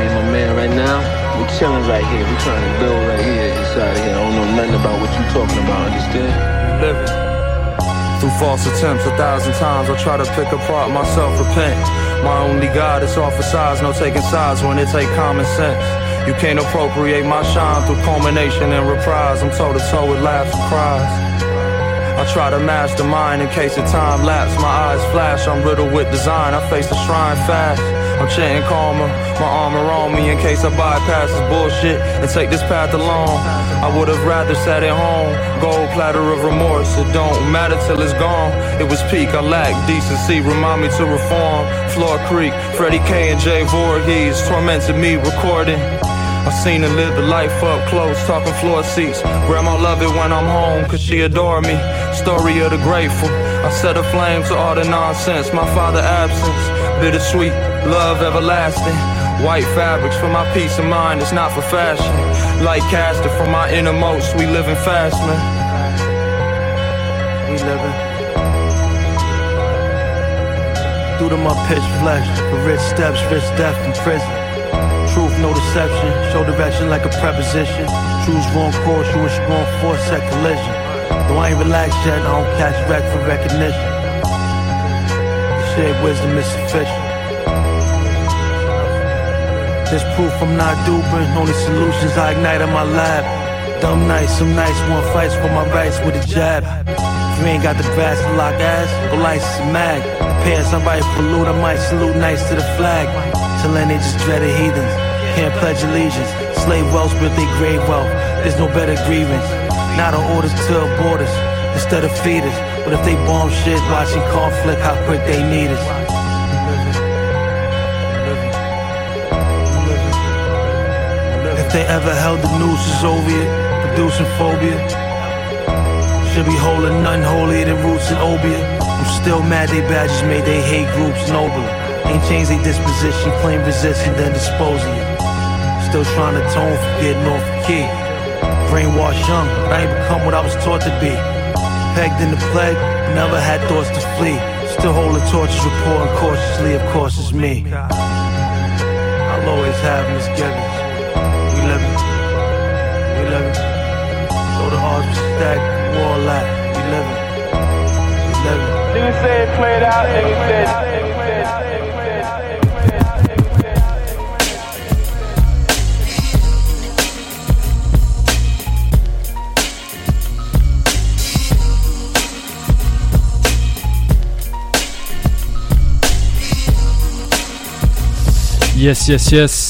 [SPEAKER 50] and my man right now, we chilling right here? We trying to build right here inside of here. I don't know nothing about what you talking about, understand?
[SPEAKER 51] living. Through false attempts a thousand times, I try to pick apart myself, repent. My only God is off for size, no taking sides when it take common sense. You can't appropriate my shine through culmination and reprise. I'm toe to toe with laughs and cries. I try to mastermind in case of time lapse. My eyes flash, I'm riddled with design. I face the shrine fast. I'm chanting karma, my armor on me in case I bypass this bullshit and take this path alone. I would have rather sat at home, gold platter of remorse. It don't matter till it's gone. It was peak, I lack decency, remind me to reform. Floor Creek, Freddie K and Jay Voorhees tormented me recording. I seen her live the life up close, talking floor seats. Grandma love it when I'm home, cause she adore me. Story of the grateful. I set a flame to all the nonsense. My father absence, bittersweet, love everlasting. White fabrics for my peace of mind, it's not for fashion. Light casted from my innermost, we living fast, man. We living.
[SPEAKER 28] Through to my pitch flesh, for rich steps, rich death in prison. Truth, no deception, show direction like a preposition. Choose wrong course, you a strong force at collision. Though I ain't relaxed yet, I don't catch wreck for recognition. Shared wisdom is sufficient. There's proof I'm not duping, only solutions I ignite in my lab. Dumb nights, some nights want fights for my rights with a jab. If you ain't got the brass to lock ass, go license a mag. Paying somebody loot, I might salute nights to the flag. Till then they just dreaded heathens. Can't pledge allegiance. Slave wealth, but they grave wealth. There's no better grievance. Not on orders to abort us instead of feed us. But if they bomb shit, watching conflict, how quick they need us.
[SPEAKER 51] They ever held the nooses over you, producing phobia. Should be holding nothing holier than roots and obeah. I'm still mad they badges made they hate groups nobler. Ain't changed their disposition, claim resistance, then of you. Still trying to tone for getting off the key. Brainwashed young, but I ain't become what I was taught to be. Pegged in the plague, never had thoughts to flee. Still holding torches, reporting cautiously, of course it's me. I'll always have misgivings. We living, we living. Though the odds were stacked, war lat, we living, we living.
[SPEAKER 52] Nigga said play it out, nigga said, nigga said,
[SPEAKER 20] Yes, yes, yes.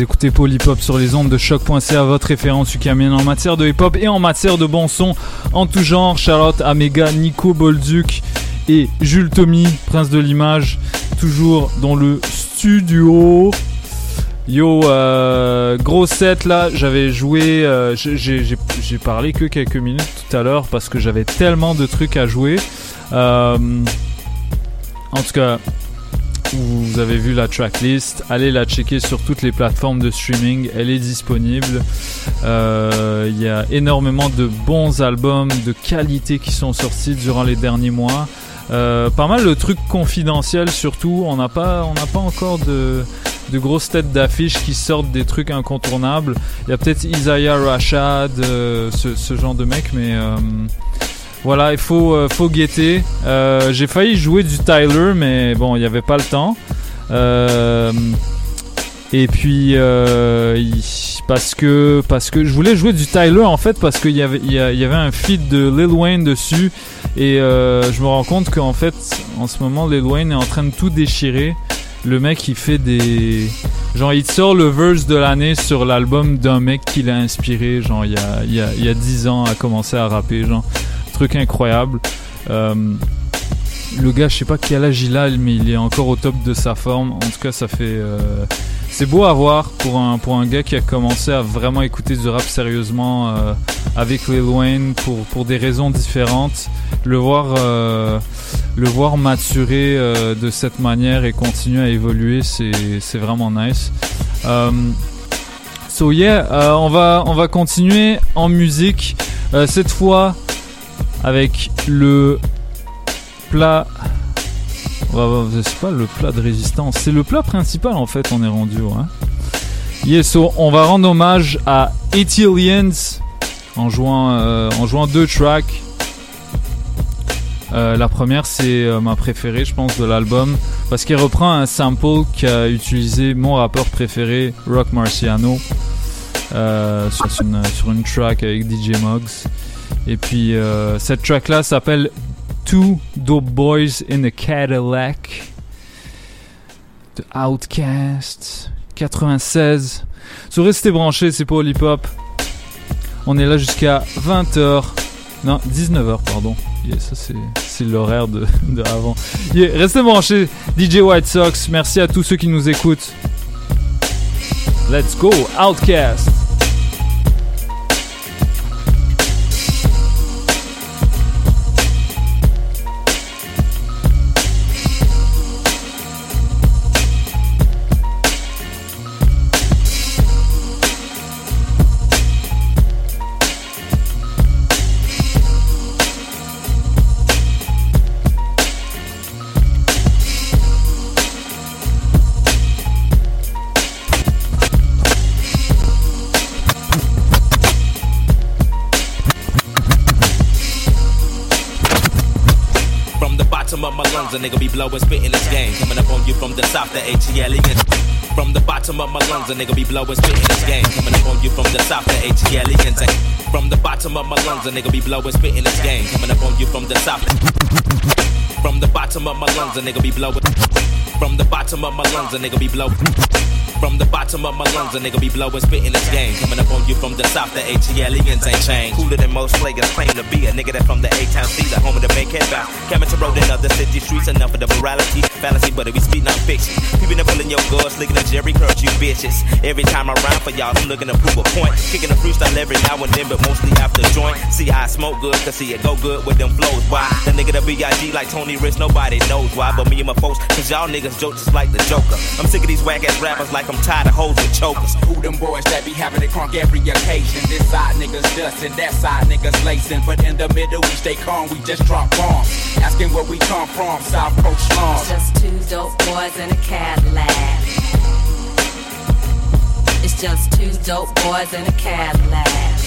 [SPEAKER 20] Écoutez Hop sur les ondes de choc.ca, votre référence ukamienne en matière de hip hop et en matière de bon son en tout genre. Charlotte, Amega, Nico Bolduc et Jules Tommy, Prince de l'image, toujours dans le studio. Yo, euh, gros set là, j'avais joué, euh, j'ai parlé que quelques minutes tout à l'heure parce que j'avais tellement de trucs à jouer. Euh, en tout cas, vous avez vu la tracklist, allez la checker sur toutes les plateformes de streaming, elle est disponible. Euh, Il y a énormément de bons albums de qualité qui sont sortis durant les derniers mois. Euh, pas mal de trucs confidentiels surtout. On n'a pas, pas encore de, de grosses têtes d'affiches qui sortent des trucs incontournables. Il y a peut-être Isaiah Rashad, euh, ce, genre de mec, mais voilà, il faut, euh, faut guetter. Euh, J'ai failli jouer du Tyler, mais bon, il n'y avait pas le temps. Euh, et puis, parce que je voulais jouer du Tyler en fait parce qu'il y avait un feed de Lil Wayne dessus et je me rends compte qu'en fait en ce moment Lil Wayne est en train de tout déchirer. Le mec il fait des genre il sort le verse de l'année sur l'album d'un mec qui l'a inspiré genre il y a il y a il y a 10 ans à commencer à rapper genre truc incroyable. Euh, le gars, je sais pas quel âge il a, mais il est encore au top de sa forme. En tout cas, ça fait. euh, c'est beau à voir pour un, pour un gars qui a commencé à vraiment écouter du rap sérieusement euh, avec Lil Wayne pour, pour des raisons différentes. Le voir, euh, le voir maturer de cette manière et continuer à évoluer, c'est vraiment nice. So yeah, on va on va continuer en musique cette fois avec le plat. C'est pas le plat de résistance, c'est le plat principal en fait. On est rendu. Hein. Yeah, so on va rendre hommage à Ethilians en jouant euh, en jouant deux tracks. Euh, la première, c'est euh, ma préférée, je pense, de l'album, parce qu'elle reprend un sample qu'a utilisé mon rappeur préféré, Rock Marciano, sur une, sur une track avec DJ Muggs. Et puis, euh, cette track-là s'appelle Two Dope Boys in a Cadillac de Outcast 96. So, restez branchés, c'est pour Hip Hop. On est là jusqu'à 20h. Non, 19h, pardon. Yeah, ça, c'est, c'est l'horaire de, de avant. Yeah, restez branchés. DJ White Sox, merci à tous ceux qui nous écoutent. Let's go, Outcast.
[SPEAKER 53] Lungs, a nigga be blowing, spitting this game. Coming up on you from the south, the ATL. From the bottom of my lungs, a nigga be blowing, spitting this game. Coming up on you from the south, the ATL again. From the bottom of my lungs, a nigga be blowing, spitting this game. Coming up on you from the south. From the bottom of my lungs, a nigga be blowing. From the bottom of my lungs, a nigga be blowing. From the bottom of my lungs, a nigga be blowing, spitting this game. Coming up on you from the south, the ATLians ain't changed. Cooler than most players claim to be a nigga that from the A-Town C, the home of the main bounce. Coming to road in other city streets, enough of the morality, fallacy, but it be speed, not fiction. People that pulling your guards, looking at Jerry Curls, you bitches. Every time I rhyme for y'all, I'm looking to prove a point. Kicking a freestyle every now and then, but mostly after joint. See I smoke good, cause see it go good with them flows. Why? The nigga the B.I.G. like Tony Rich, nobody knows why, but me and my folks, cause y'all niggas joke just like the Joker. I'm sick of these whack ass rappers like I'm tired of hoes with chokers.
[SPEAKER 27] Who them boys that be having it crunk every occasion? This side niggas dustin', that side niggas lacing. But in the middle, we stay calm, we just drop bombs. Asking where we come from, South Coast slums.
[SPEAKER 23] Just two dope boys in a Cadillac. It's just two dope boys in a Cadillac.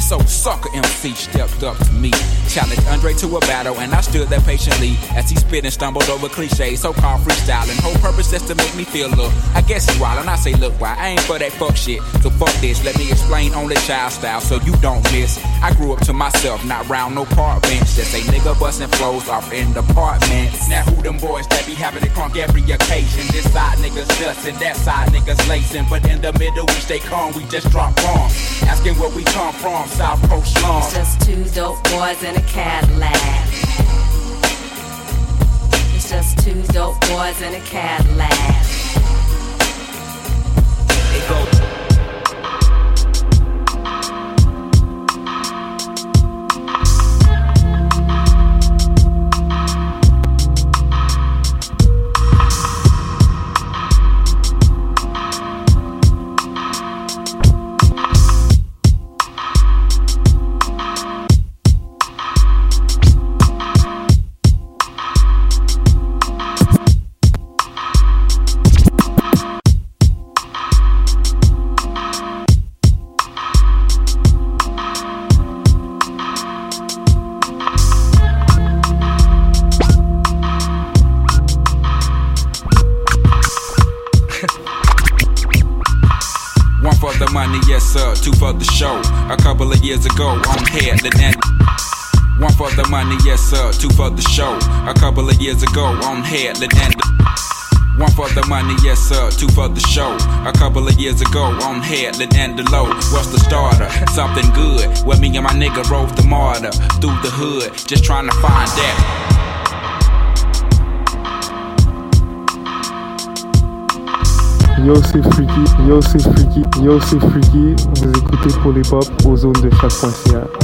[SPEAKER 27] This old sucker MC stepped up to me, challenged Andre to a battle, and I stood there patiently as he spit and stumbled over cliches, so-called freestyling. Whole purpose just to make me feel look. I guess he wild, and I say, look, why I ain't for that fuck shit. So fuck this, let me explain only child style, so you don't miss. I grew up to myself, not round no park bench. Just a nigga busting flows off in the apartments. Now who them boys that be having it crunk every occasion? This side niggas dustin', that side niggas lacing, but in the middle we stay calm, we just drop bombs. Asking where we come from, South Coast slums.
[SPEAKER 23] It's just two dope boys in a Cadillac. It's just two dope boys in a Cadillac.
[SPEAKER 53] It go.
[SPEAKER 27] Years ago, on headland and the low. What's the starter? Something good. Where me and my nigga rode the martyr through the hood, just trying to find that.
[SPEAKER 54] Yo c'est Freaky, yo c'est Freaky, yo c'est Freaky. Vous écoutez pour les pop aux zones de
[SPEAKER 27] choq.ca.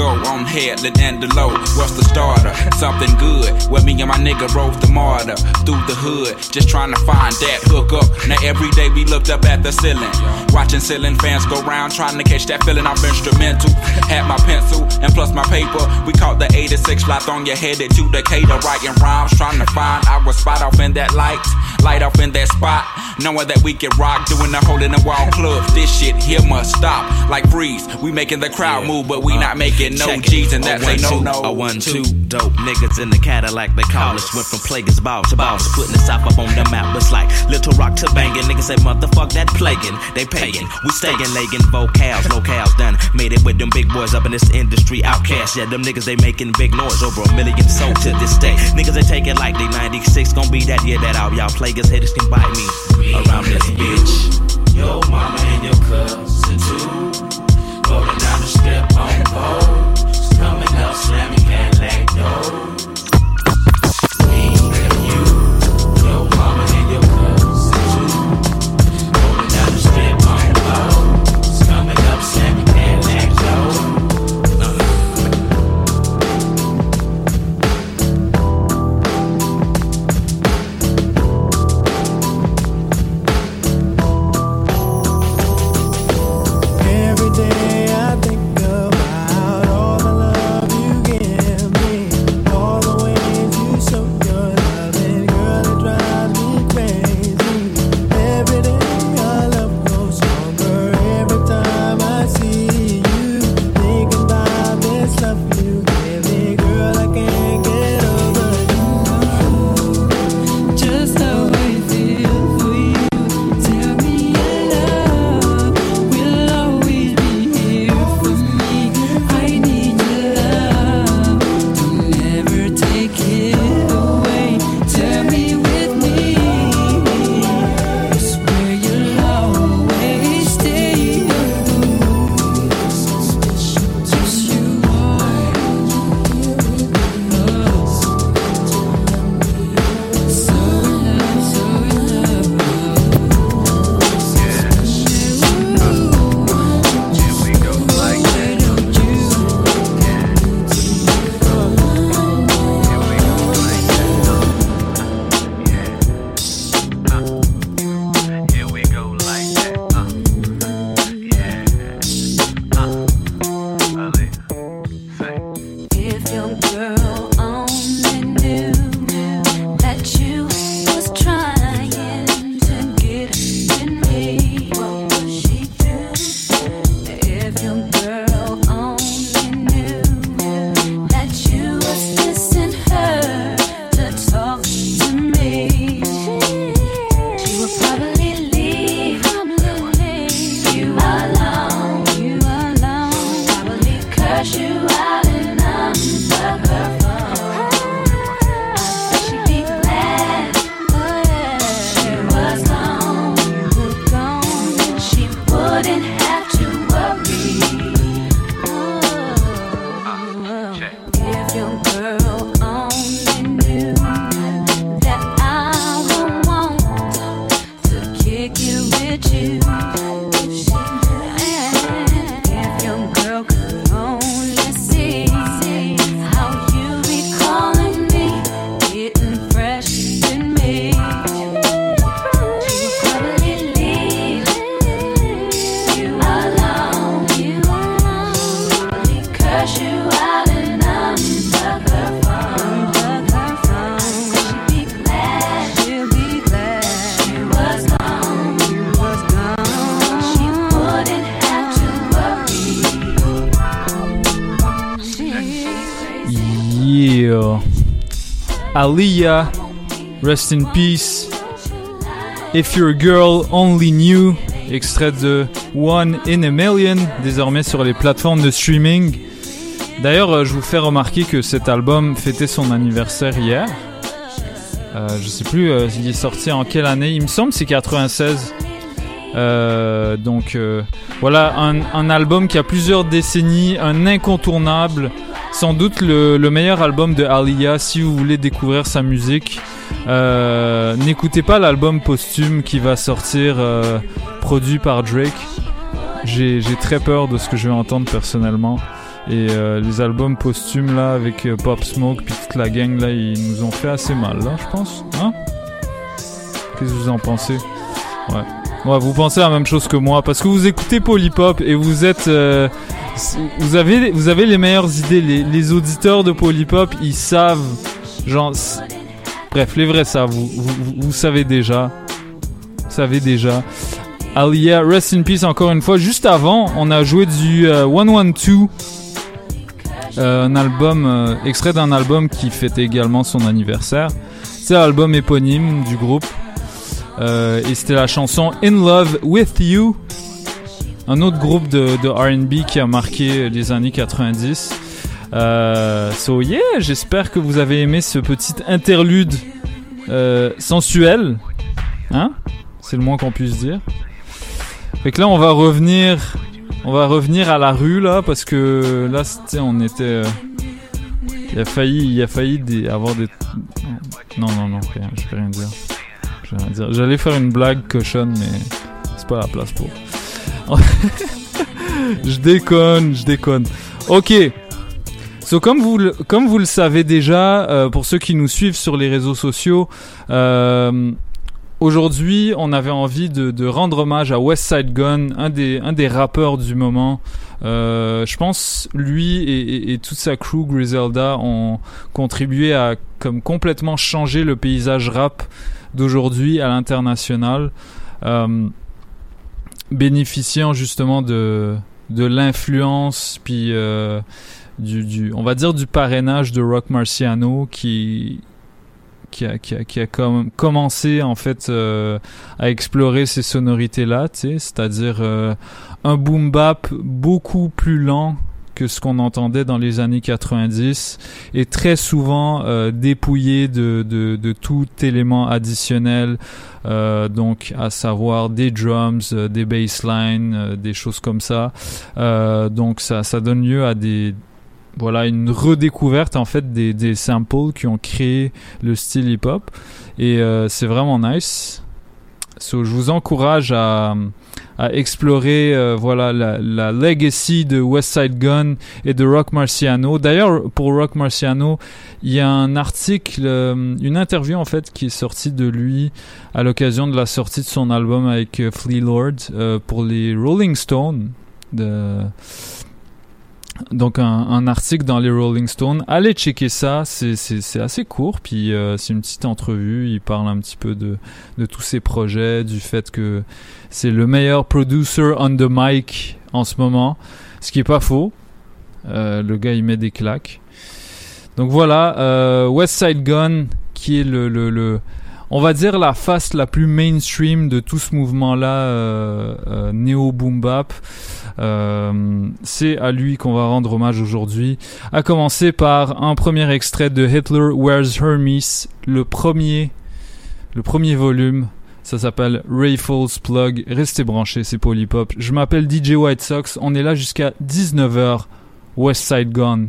[SPEAKER 27] couple of years ago, and the low. What's the starter? Something good. Where me and my nigga rode the martyr through the hood, just trying to find that hook up. Now every day we looked up at the ceiling, watching ceiling fans go round, trying to catch that feeling. I'm instrumental. Had my pencil and plus my paper. We caught the 86 fly on your headed to Decatur, writing rhymes, trying to find our spot off in that light, light off in that spot. Knowing that we can rock, doing the hole in the wall club. This shit here must stop. Like freeze, we making the crowd move, but we not uh, making no G's, and that's
[SPEAKER 53] A
[SPEAKER 27] no no.
[SPEAKER 53] two, A one two dope niggas in the Cadillac they call us. Went from Plaguers ball to balls, putting the South up on the map. It's like Little Rock to banging. Niggas say motherfuck that plaguing. They paying, we staying legging vocals, locales done. Made it with them big boys up in this industry. OutKast, yeah, them niggas they making big noise over a million sold to this day. Niggas they take it like they 96 gon' be that year that out. Y'all plaguers haters can bite me around this bitch.
[SPEAKER 55] Your mama and your cousin too. Rolling down the strip on poles. Coming up, slamming Cadillac doors.
[SPEAKER 20] Rest in peace. If Your Girl Only Knew, extrait de One in a Million, désormais sur les plateformes de streaming. D'ailleurs, euh, je vous fais remarquer que cet album fêtait son anniversaire hier. Euh, je sais plus, euh, il est sorti en quelle année Il me semble c'est 96. Euh, donc euh, voilà, un, album qui a plusieurs décennies, un incontournable, sans doute le meilleur album de Aliyah si vous voulez découvrir sa musique. Euh, N'écoutez pas l'album posthume qui va sortir, euh, produit par Drake. J'ai très peur de ce que je vais entendre personnellement. Et euh, les albums posthumes là avec Pop Smoke puis toute la gang là, ils nous ont fait assez mal là, je pense. Hein? Qu'est-ce que vous en pensez? Ouais. Ouais, vous pensez la même chose que moi parce que vous écoutez Polypop et vous êtes vous avez vous avez les meilleures idées les, les auditeurs de Polypop, ils savent genre bref, les vrais savent vous, vous, savez déjà. Vous savez déjà. Aliyah, rest in peace encore une fois. Juste avant, on a joué du euh, 112 euh, un album, euh, extrait d'un album qui fêtait également son anniversaire. C'est l'album éponyme du groupe. Euh, et c'était la chanson In Love With You. Un autre groupe de RB qui a marqué les années 90. Euh, so yeah, j'espère que vous avez aimé ce petit interlude euh, sensuel. Hein? C'est le moins qu'on puisse dire. Fait que là, on va revenir, on va revenir à la rue là, parce que là, c'était, on était, euh, il a failli, il a failli avoir des, non, non, non, rien, je vais rien dire. Je vais rien dire. J'allais faire une blague cochonne, mais c'est pas la place pour. je déconne, je déconne. Ok. So, comme vous, le- savez déjà, euh, pour ceux qui nous suivent sur les réseaux sociaux, euh, aujourd'hui, on avait envie de, rendre hommage à West Side Gun, un des, rappeurs du moment. Euh, je pense lui et, toute sa crew Griselda ont contribué à comme complètement changer le paysage rap d'aujourd'hui à l'international, bénéficiant justement de l'influence puis du, du on va dire du parrainage de Rock Marciano qui qui a, qui a, qui a com- commencé en fait euh, à explorer ces sonorités là, c'est-à-dire euh, un boom bap beaucoup plus lent que ce qu'on entendait dans les années 90 et très souvent euh, dépouillé de, de, tout élément additionnel, donc à savoir des drums, des basslines, des choses comme ça. Donc ça, ça donne lieu à des voilà une redécouverte en fait des, des samples qui ont créé le style hip-hop et euh, c'est vraiment nice. So, je vous encourage à, explorer euh, voilà la, legacy de West Side Gun et de Rock Marciano. D'ailleurs, pour Rock Marciano, il y a un article, euh, une interview en fait qui est sortie de lui à l'occasion de la sortie de son album avec Flea Lord pour les Rolling Stones. Donc un, article dans les Rolling Stones. Allez checker ça, c'est assez court, puis euh, c'est une petite entrevue. Il parle un petit peu de, de tous ses projets, du fait que c'est le meilleur producer on the mic en ce moment, ce qui est pas faux. Euh, le gars il met des claques. Donc voilà, euh, West Side Gun, qui est le, le, le on va dire la face la plus mainstream de tout ce mouvement-là euh, euh, néo boom bap. Euh, c'est à lui qu'on va rendre hommage aujourd'hui. À commencer par un premier extrait de Hitler Wears Hermes, le premier, le premier volume. Ça s'appelle Rifles Plug. Restez branchés, c'est Polypop. Je m'appelle DJ White Sox. On est là jusqu'à 19h. West Side Gun.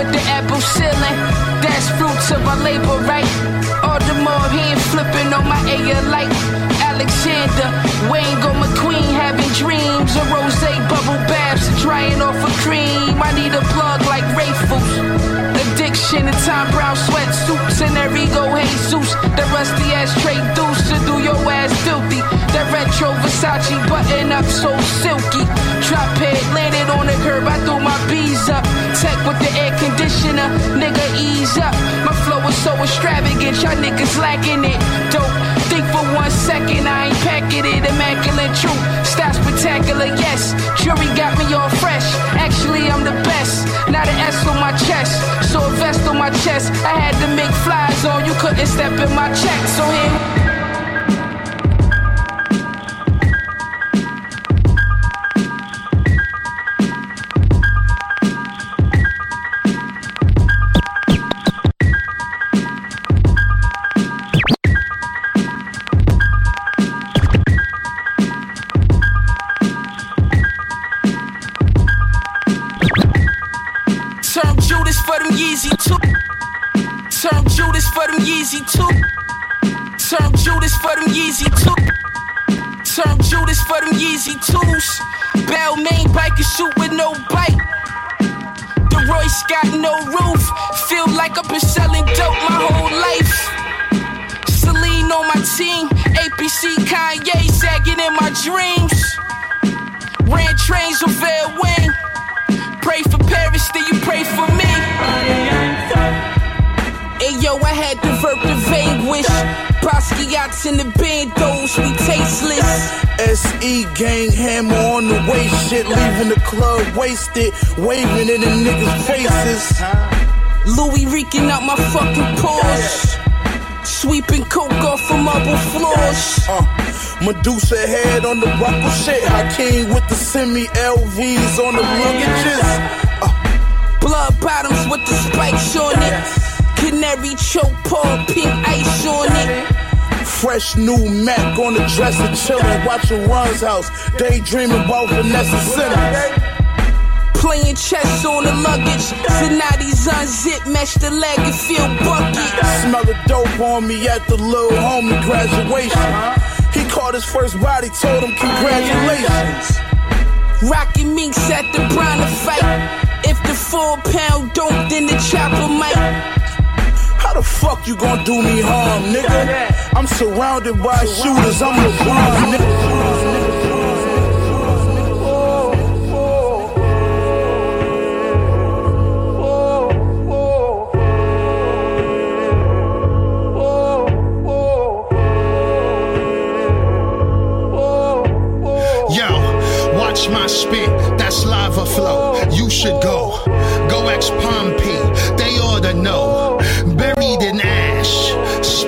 [SPEAKER 56] With the apple ceiling. That's fruits of our labor, right? All the more hand flipping on my air like Alexander, Wayne go McQueen having dreams. A rose bubble baths, drying off a cream. I need a plug like Rayfus. Addiction and Tom Brown sweatsuits and there ego Jesus. That rusty ass trade deuce to do your ass filthy. That retro Versace button up so silky. Drop head landed on the curb, I threw my bees up. Tech with the air conditioner, nigga ease up. My flow is so extravagant, y'all niggas lacking it. Dope. Think for one second, I ain't packing it. Immaculate truth, style spectacular, yes. Jury got me all fresh. Actually, I'm the best. Not an S on my chest, so a vest on my chest. I had to make flies on, you couldn't step in my check. So here.
[SPEAKER 26] Shit, leaving the club wasted, waving in the niggas' faces.
[SPEAKER 56] Louis reeking out my fucking pores. Sweeping coke off of marble floors.
[SPEAKER 26] Uh, Medusa head on the buckle shit. Hakeem with the semi LVs on the luggages.
[SPEAKER 56] Blood bottoms with the spikes on it. Canary choke paw, pink ice on it.
[SPEAKER 26] Fresh new Mac on the dresser, chillin', watchin' Ron's house, daydreaming about Vanessa Simmons.
[SPEAKER 56] Playing chess on the luggage. Zanotti's unzip, mesh the leg and feel bucket.
[SPEAKER 26] Smell the dope on me at the little homie graduation. He caught his first body, told him congratulations.
[SPEAKER 56] Rockin' minks at the Bronner fight. If the four pound dope, then the chopper might.
[SPEAKER 26] How the fuck you gonna do me harm, nigga? I'm surrounded by shooters, I'm LeBron, nigga.
[SPEAKER 57] Yo, watch my spit, that's lava flow. You should go, go ex Pompey,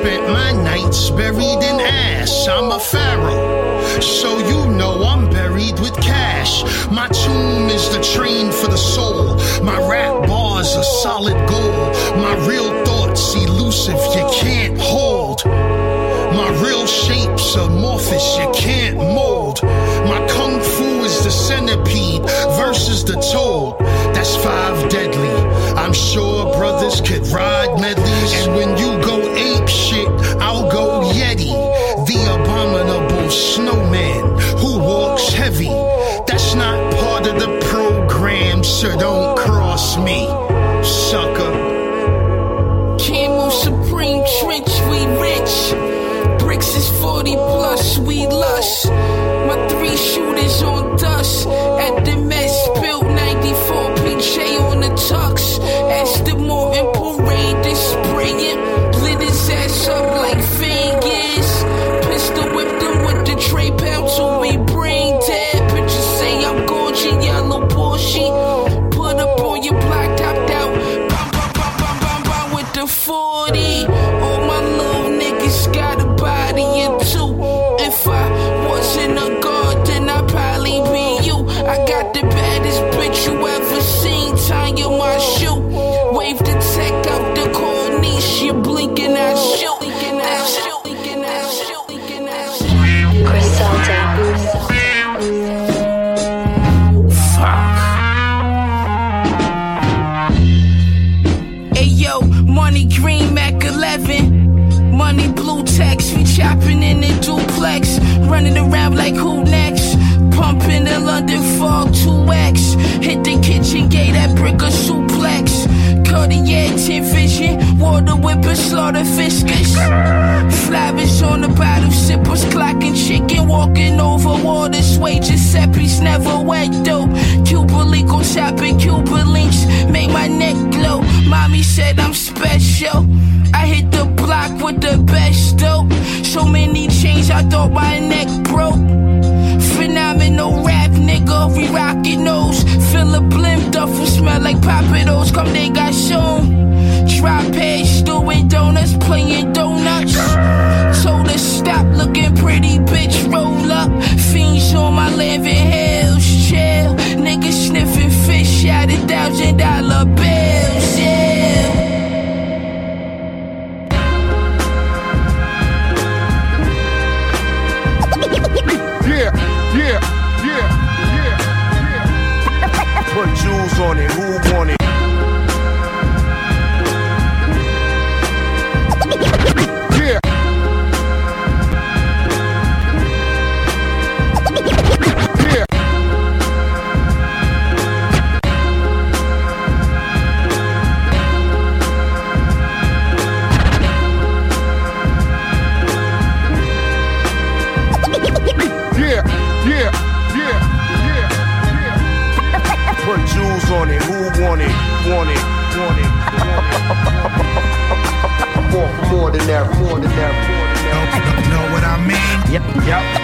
[SPEAKER 57] spent my nights buried in ash. I'm a pharaoh, so you know I'm buried with cash. My tomb is the train for the soul. My rap bars are solid gold. My real thoughts elusive, you can't hold. My real shapes amorphous, you can't mold. My kung fu is the centipede versus the toad. That's five deadly. I'm sure brothers could ride medleys. And when you go
[SPEAKER 56] duplex, running around like who next? Pumping the London fog 2x. Hit the kitchen gate at brick a suplex. Cartier tin vision, water whipper, slaughter fiscus. Flavish on the bottle, sippers clocking chicken, walking over water. Sway Giuseppe's never wet though. Cuba Lico shopping, Cuba links, make my neck glow. Mommy said I'm special. I hit the block with the best dope. So many chains, I thought my neck broke. Phenomenal rap, nigga, we rockin' those. Fill a blimp, duffel smell like Papados. Come, they got shown. Drop edge, doing donuts, playing donuts. Told her stop looking pretty, bitch, roll up. Fiends on my living hills, chill. Niggas sniffing fish out of thousand dollar bills,
[SPEAKER 58] Put jewels on it, who want it? It? Want it, want it, want it. Want more than that, more than that, more than that.
[SPEAKER 57] Know what I mean?
[SPEAKER 58] Yep, yep.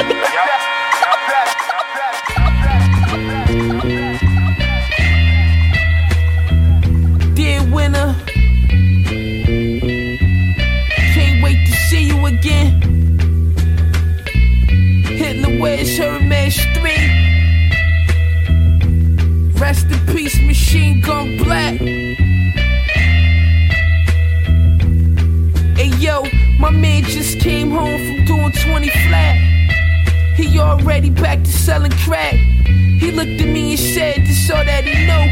[SPEAKER 56] Already back to selling crack. He looked at me and said, this all that he know.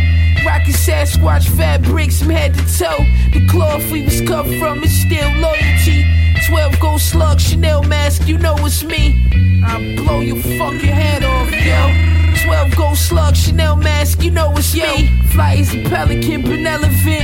[SPEAKER 56] Rockin' Sasquatch fabrics from head to toe. The cloth we was cut from is still loyalty. 12 gold slug, Chanel mask, you know it's me. I'll blow your fucking head off, yo. 12 gold slug, Chanel mask, you know it's me. Fly as a pelican, benevolent.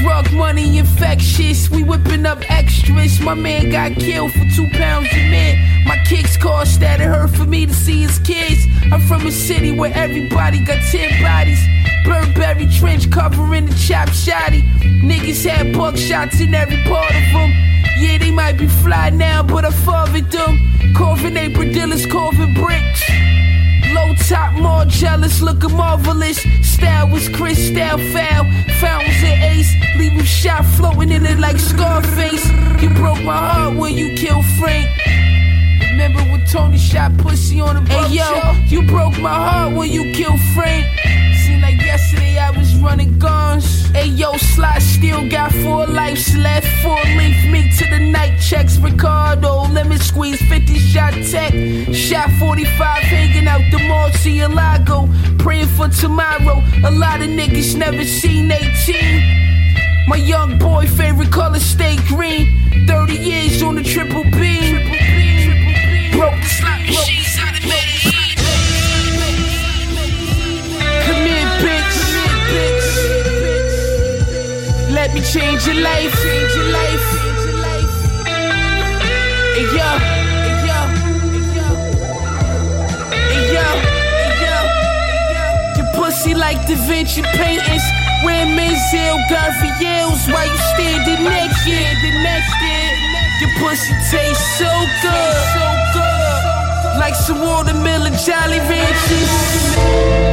[SPEAKER 56] Drug money infectious, we whipping up extras. My man got killed for two pounds of mint. My kicks cost that it hurt for me to see his kids. I'm from a city where everybody got 10 bodies. Burberry trench covering the chop shotty. Niggas had buckshots in every part of them. Yeah, they might be fly now, but I fathered them. Carving apron dealers, carving bricks. Low top, more jealous, looking marvelous. Style was crystal foul. Fountains and ace, leave him shot floating in it like Scarface. You broke my heart when you killed Frank. Remember when Tony shot pussy on the Hey yo, you broke my heart when you killed Frank. Seemed like yesterday I was running guns. Hey yo, slot still got four lives left. Four length me to the night checks. Ricardo, lemon squeeze, 50 shot tech. Shot 45 hanging out the Murcielago. Praying for tomorrow. A lot of niggas never seen 18. My young boy favorite color stay green. 30 years on the triple B. Broke the slot machines out of Come here, bitch. Let me change your life. Change your life. Hey yo, hey yo, hey yo, hey yo. Your pussy like Da Vinci paintings. Wearing Menzel Garfields while you standing naked. naked. Your pussy tastes so good, so good, like some watermelon Jolly Ranchers.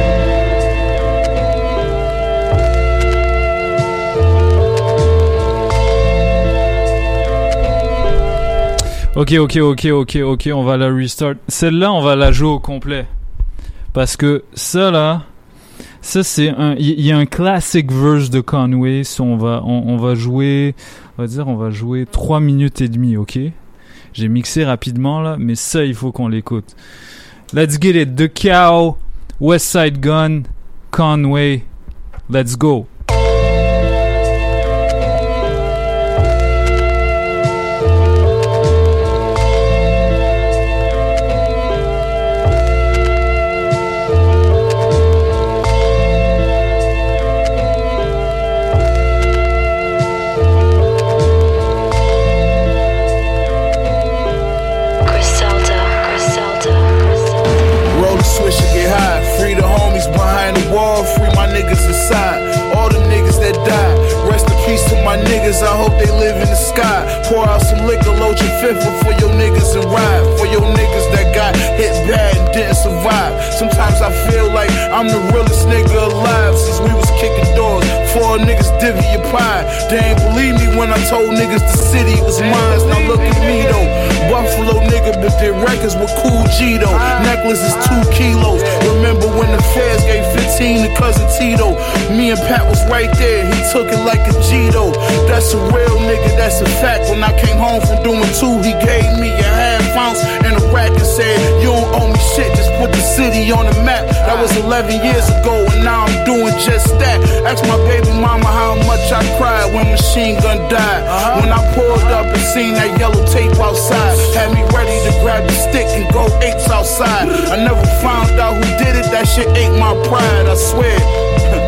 [SPEAKER 20] Ok, ok, ok, ok, ok, on va la restart. Celle-là, on va la jouer au complet. Parce que ça, là, ça, c'est un. Il y, a un classic verse de Conway. On, va, on, on va jouer. On va dire, on va jouer 3 minutes et demie, ok? J'ai mixé rapidement, là, mais ça, il faut qu'on l'écoute. Let's get it. The Cow, West Side Gun, Conway. Let's go.
[SPEAKER 26] Niggas, I hope they live in the sky. Pour out some liquor, load your fifth for your niggas and ride. For your niggas that got hit bad and didn't survive. Sometimes I feel like I'm the realest nigga alive since we was kicking doors. Four niggas divvy your pie. They ain't believe me when I told niggas the city was mine. Now look at me though. Buffalo nigga, but their records were cool G though. Is two kilos. Remember when the feds gave 15 to cousin Tito? Me and Pat was right there. He took it like a G though. That's a real nigga, that's a fact. When I came home from doing two, he gave me a half ounce and a rack and said, You don't owe me shit, just put the city on the map. That was 11 years ago, and now I'm doing just that. Ask my baby mama how much I cried when Machine Gun died. When I pulled up and seen that yellow tape outside, had me ready to grab the stick and go apes outside. I never found out who did it, that shit ate my pride, I swear.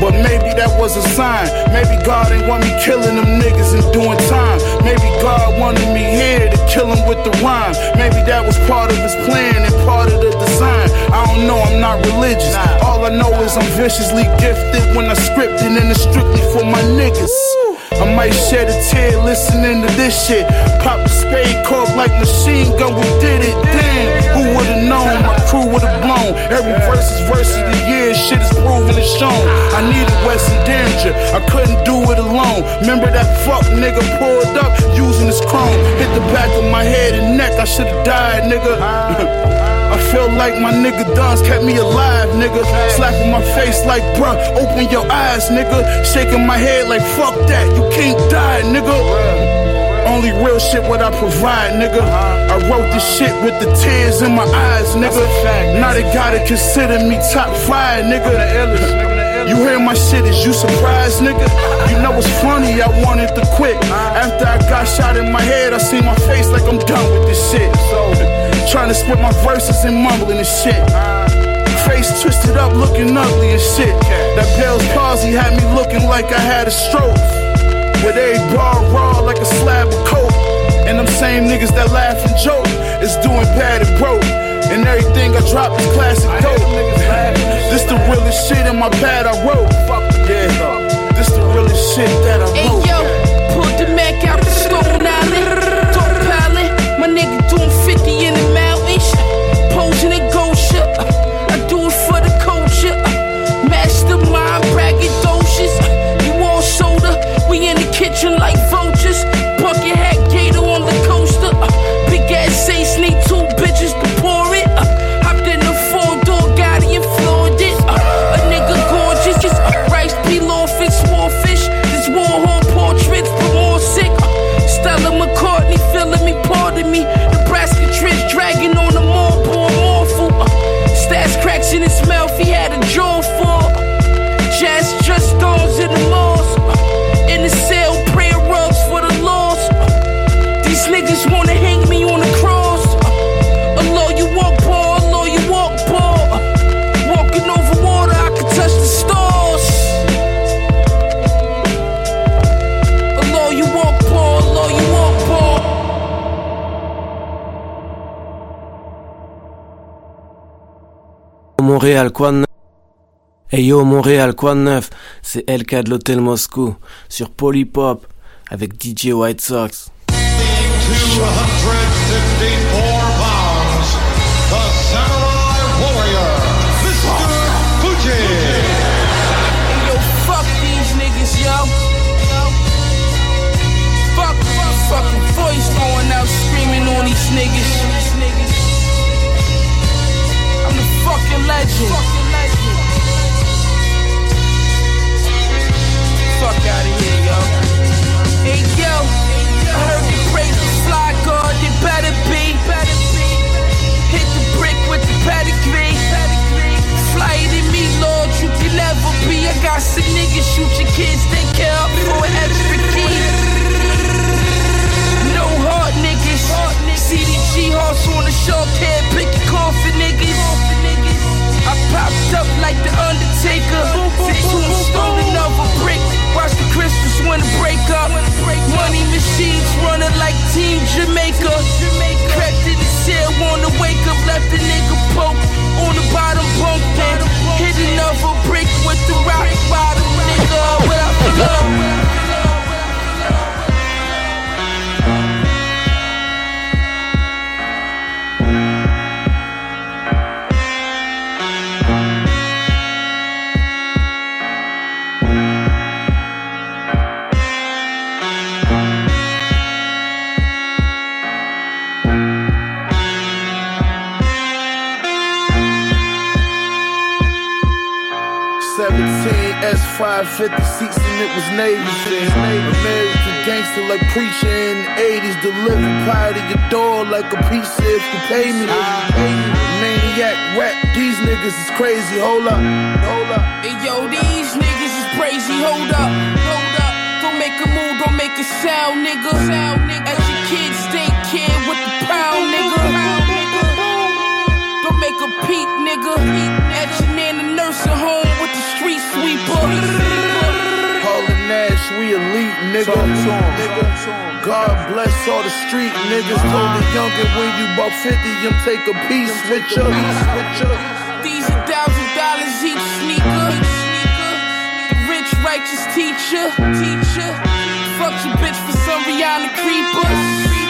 [SPEAKER 26] But maybe that was a sign. Maybe God ain't want me killing them niggas and doing time. Maybe God wanted me here to kill him with the rhyme. Maybe that was part of his plan and part of the design. I don't know, I'm not religious. All I know is I'm viciously gifted when I script it and it's strictly for my niggas. I might shed a tear listening to this shit. Pop the spade cork like machine gun, we did it. Damn, who would've known? My crew would've blown. Every verse is verse of the year, shit is proven and shown. I needed West and Daringer, I couldn't do it alone. Remember that fuck nigga pulled up using his chrome. Hit the back of my head and neck, I should've died, nigga. Feel like my nigga Duns kept me alive, nigga. Slapping my face like, bruh, open your eyes, nigga. Shaking my head like, fuck that, you can't die, nigga. Only real shit what I provide, nigga. I wrote this shit with the tears in my eyes, nigga. Now they gotta consider me top five, nigga. You hear my shit, is you surprised, nigga? You know it's funny, I wanted to quit. After I got shot in my head, I see my face like I'm done with this shit. So, trying to split my verses and mumbling and shit. Face twisted up, looking ugly and shit. That Bell's palsy had me looking like I had a stroke. With every bar raw like a slab of coke. And them same niggas that laugh and joke is doing bad and broke. And everything I drop is classic dope. this the realest shit in my pad I wrote. Yeah, this the realest shit that I wrote.
[SPEAKER 56] Hey yo, pulled the Mac out the Stone Island. Don't pilot, my nigga doing 50 in the mountains.
[SPEAKER 51] Montréal, quoi de neuf Hey yo, Montréal, quoi de neuf C'est LK de l'Hôtel Moscou sur Polypop avec DJ White Sox.
[SPEAKER 59] 254 the
[SPEAKER 56] nigga poke. On the bottom bunk then. Hit another brick with the rock
[SPEAKER 26] 17, S550 seats and it was Navy American gangster like preacher in the 80s. Delivered pie to your door like a pizza if you pay me. Maniac rap, these niggas is crazy. Hold up, hold up.
[SPEAKER 56] Hey yo, these niggas is crazy. Hold up, hold up. Don't make a move, don't make a sound, nigga. Sound, nigga. At your kids, stay kid with the pound, nigga. Don't make a peep, nigga. At nursing home with the street sweeper.
[SPEAKER 26] Calling Nash, we elite, nigga. nigga. God bless all the street niggas. Told the youngin' when you about 50, them take a piece with ya.
[SPEAKER 56] These a thousand dollars each sneaker. The rich righteous teacher. Teacher. Fuck your bitch for some Rihanna creepers.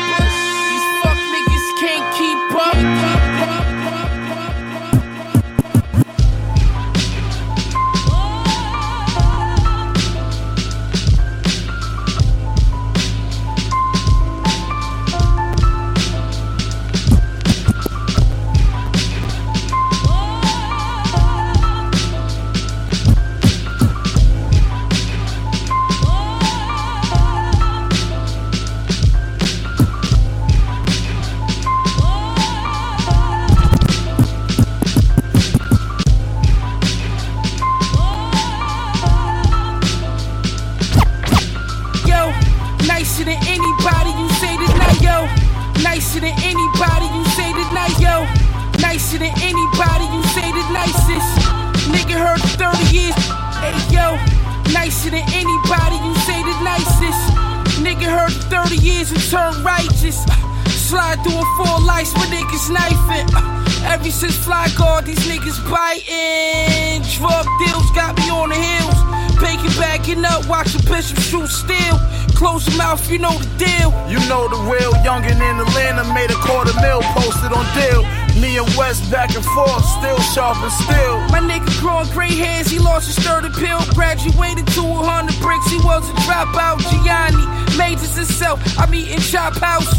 [SPEAKER 56] Close your mouth, you know the deal.
[SPEAKER 26] You know the real youngin' in Atlanta made a quarter mil posted on deal. Me and West back and forth, still sharp and still.
[SPEAKER 56] My nigga growing gray hairs, he lost his third appeal. Graduated to 100 bricks, he was a dropout. Gianni, majors himself, I'm in Chop House.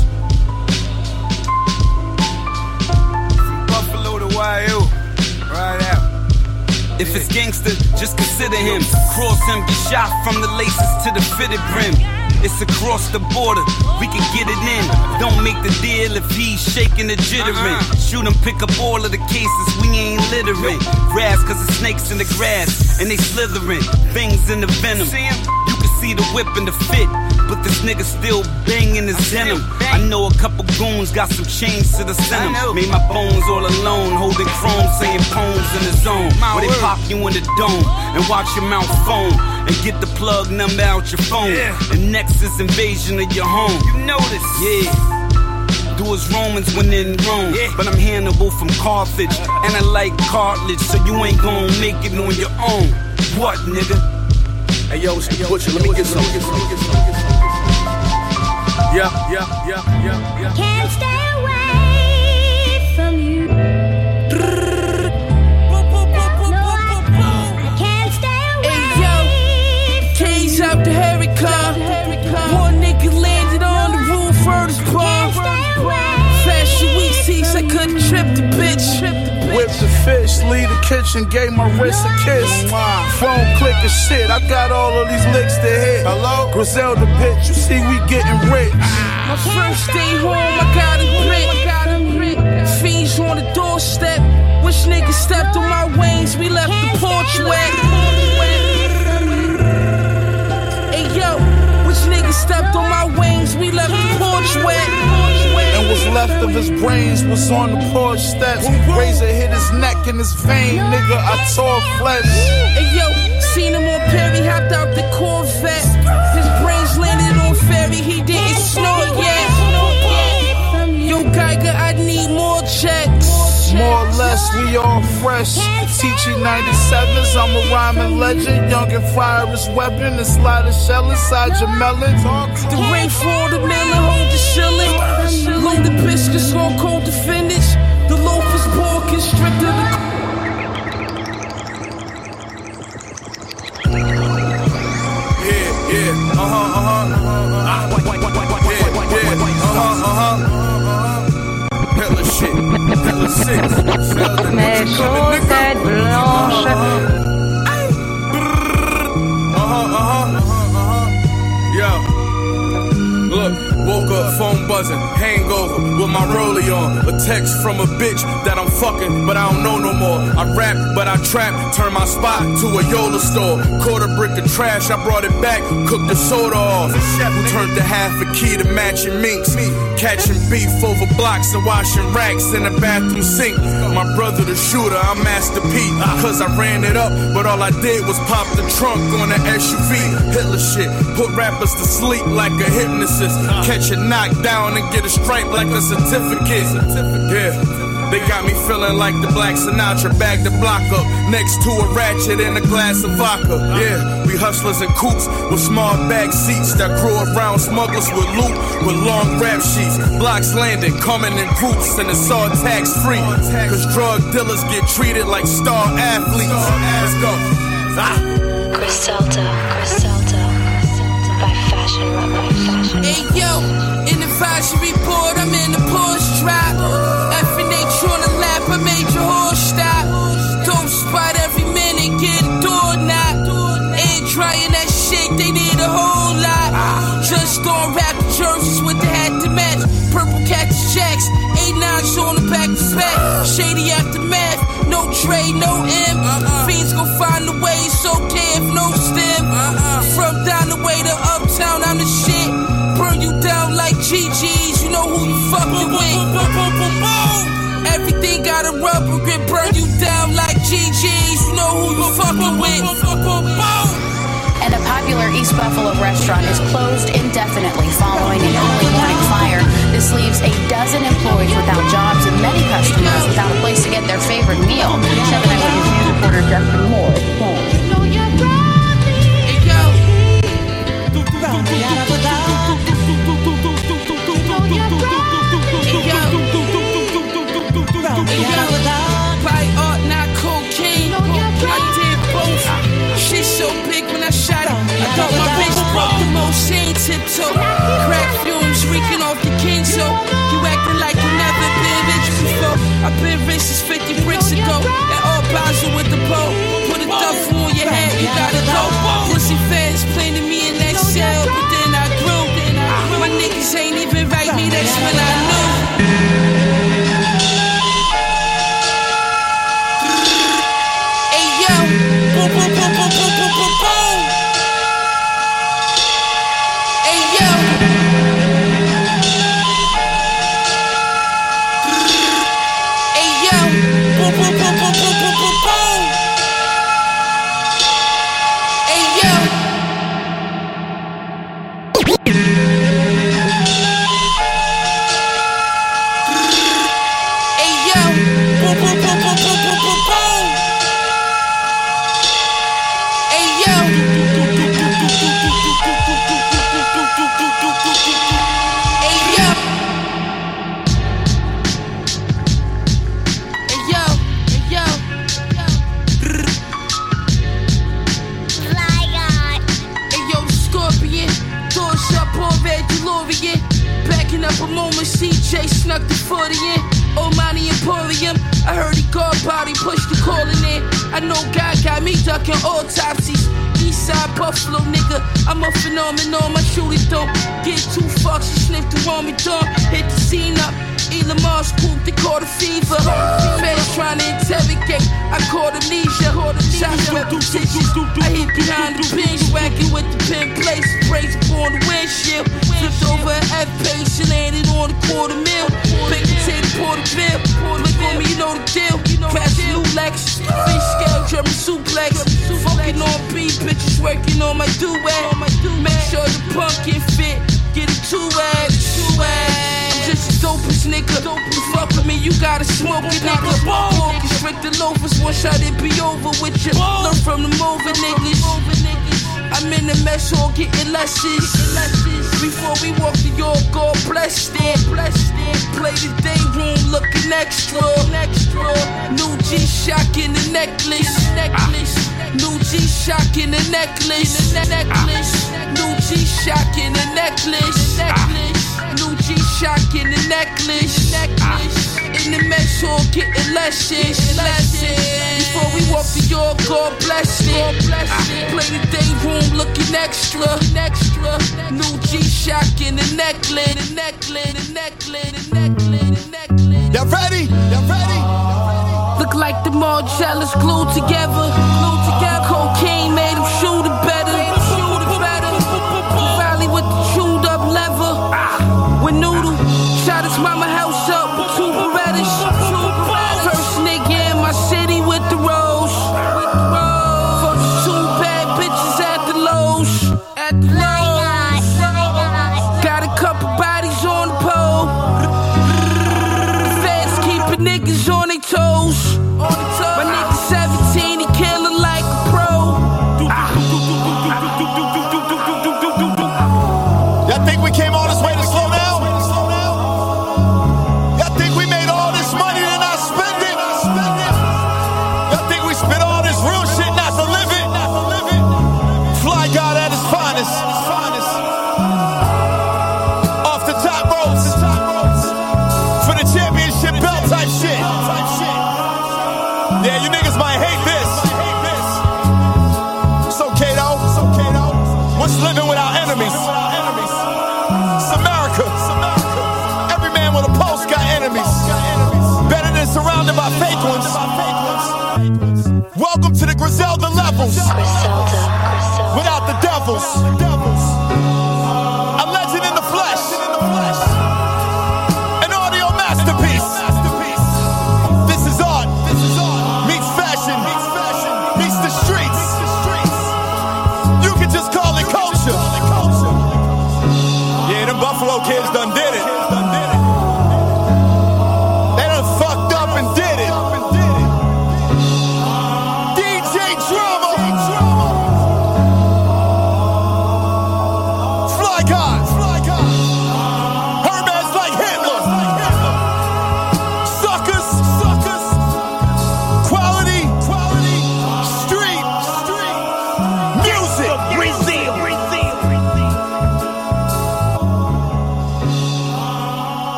[SPEAKER 60] Buffalo to YU. Right out.
[SPEAKER 61] If it's gangster, just consider him. Cross him, get shot from the laces to the fitted brim. It's across the border, we can get it in. Don't make the deal if he's shaking the jittering. Shoot him, pick up all of the cases, we ain't littering. Grass, cause the snakes in the grass, and they slithering. Things in the venom. You can see the whip and the fit, but this nigga still banging his denim. I know a couple goons got some chains to the center. Made my bones all alone, holding chrome, saying poems in the zone. Where they pop you in the dome and watch your mouth foam and get the plug number out your phone. The next is invasion of your home. You know this, yeah. Do as Romans when in Rome. Yeah. But I'm Hannibal from Carthage. Uh. And I like cartilage, so you ain't gonna make it on your own. What, nigga?
[SPEAKER 26] Hey yo, Butcher, let me get some. Yeah, yeah, yeah, yeah, yeah.
[SPEAKER 62] Can't stay away
[SPEAKER 26] fish, leave the kitchen, gave my wrist a kiss. Oh, Phone clicking shit, I got all of these licks to hit. Hello? Griselda bitch, you see we getting rich.
[SPEAKER 56] My first day home, I got a brick. Fiends on the doorstep. Which nigga stepped on my wings? We left the porch wet. Hey yo, which nigga stepped on my wings? We left the porch wet.
[SPEAKER 26] What's left of his brains was on the porch steps. Razor hit his neck and his vein, nigga. I tore flesh.
[SPEAKER 56] Hey yo, seen him on Perry, hopped out the Corvette. His brains landed on ferry, he didn't
[SPEAKER 26] blessed, we all fresh. Teaching 97s, I'm a rhyming legend. Young and fire is weapon, and slide a shell inside your melon.
[SPEAKER 56] The rain for the melon, hold the shilling. Load the biscuits, long cold the finish. The loaf is pork, constricted. The
[SPEAKER 27] Yeah, yeah, uh huh, uh huh, uh huh. Yeah, yeah, uh huh, uh huh hella shit, hella sick.
[SPEAKER 63] Mes chaussettes blanches.
[SPEAKER 27] Uh huh, uh huh, uh huh, uh huh. Yeah. Look woke up, phone buzzing, hangover with my rollie on. A text from a bitch that I'm fucking, but I don't know no more. I rap, but I trap, turn my spot to a Yola store. Caught a brick of trash, I brought it back, cooked the soda off. Who turned the half a key to matching minks? Catching beef over blocks and washing racks in the bathroom sink. My brother the shooter, I'm Master P. Cause I ran it up, but all I did was pop the trunk on the SUV. Hitler shit, put rappers to sleep like a hypnotist. Catch a knockdown and get a stripe like a certificate. Yeah. They got me feeling like the Black Sinatra, bag the block up next to a ratchet and a glass of vodka. Yeah, we hustlers in coops with small back seats that grew around smugglers with loot with long rap sheets. Blocks landing, coming in groups, and it's all tax free. Cause drug dealers get treated like star athletes. Let's go. Ah.
[SPEAKER 62] Griselda, Griselda,
[SPEAKER 56] Hey yo, in the advisory board, I'm in the Porsche trap. F and H on the lap, I made your horse stop.
[SPEAKER 63] And a popular East Buffalo restaurant is closed indefinitely following an early morning fire. This leaves a dozen employees without jobs and many customers without a place to get their favorite meal. 7 Eyewitness News reporter Justin Moore explains.
[SPEAKER 56] By up my big bro. Motion tiptoe. Crack fumes reeking off the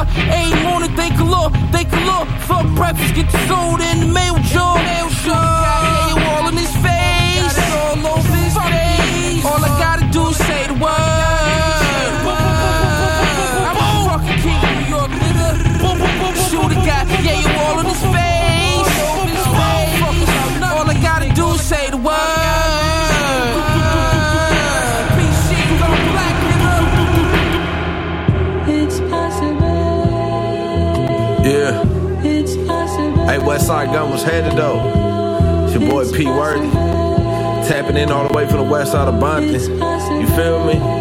[SPEAKER 56] up. Ain't morning, thank a Lord, thank a Lord. Fuck breakfast, get the soda in the mail jar. Mail jar.
[SPEAKER 18] Westside Gunn was headed though. It's your boy P Worthy. Tapping in all the way from the west side of Bonton. You feel me?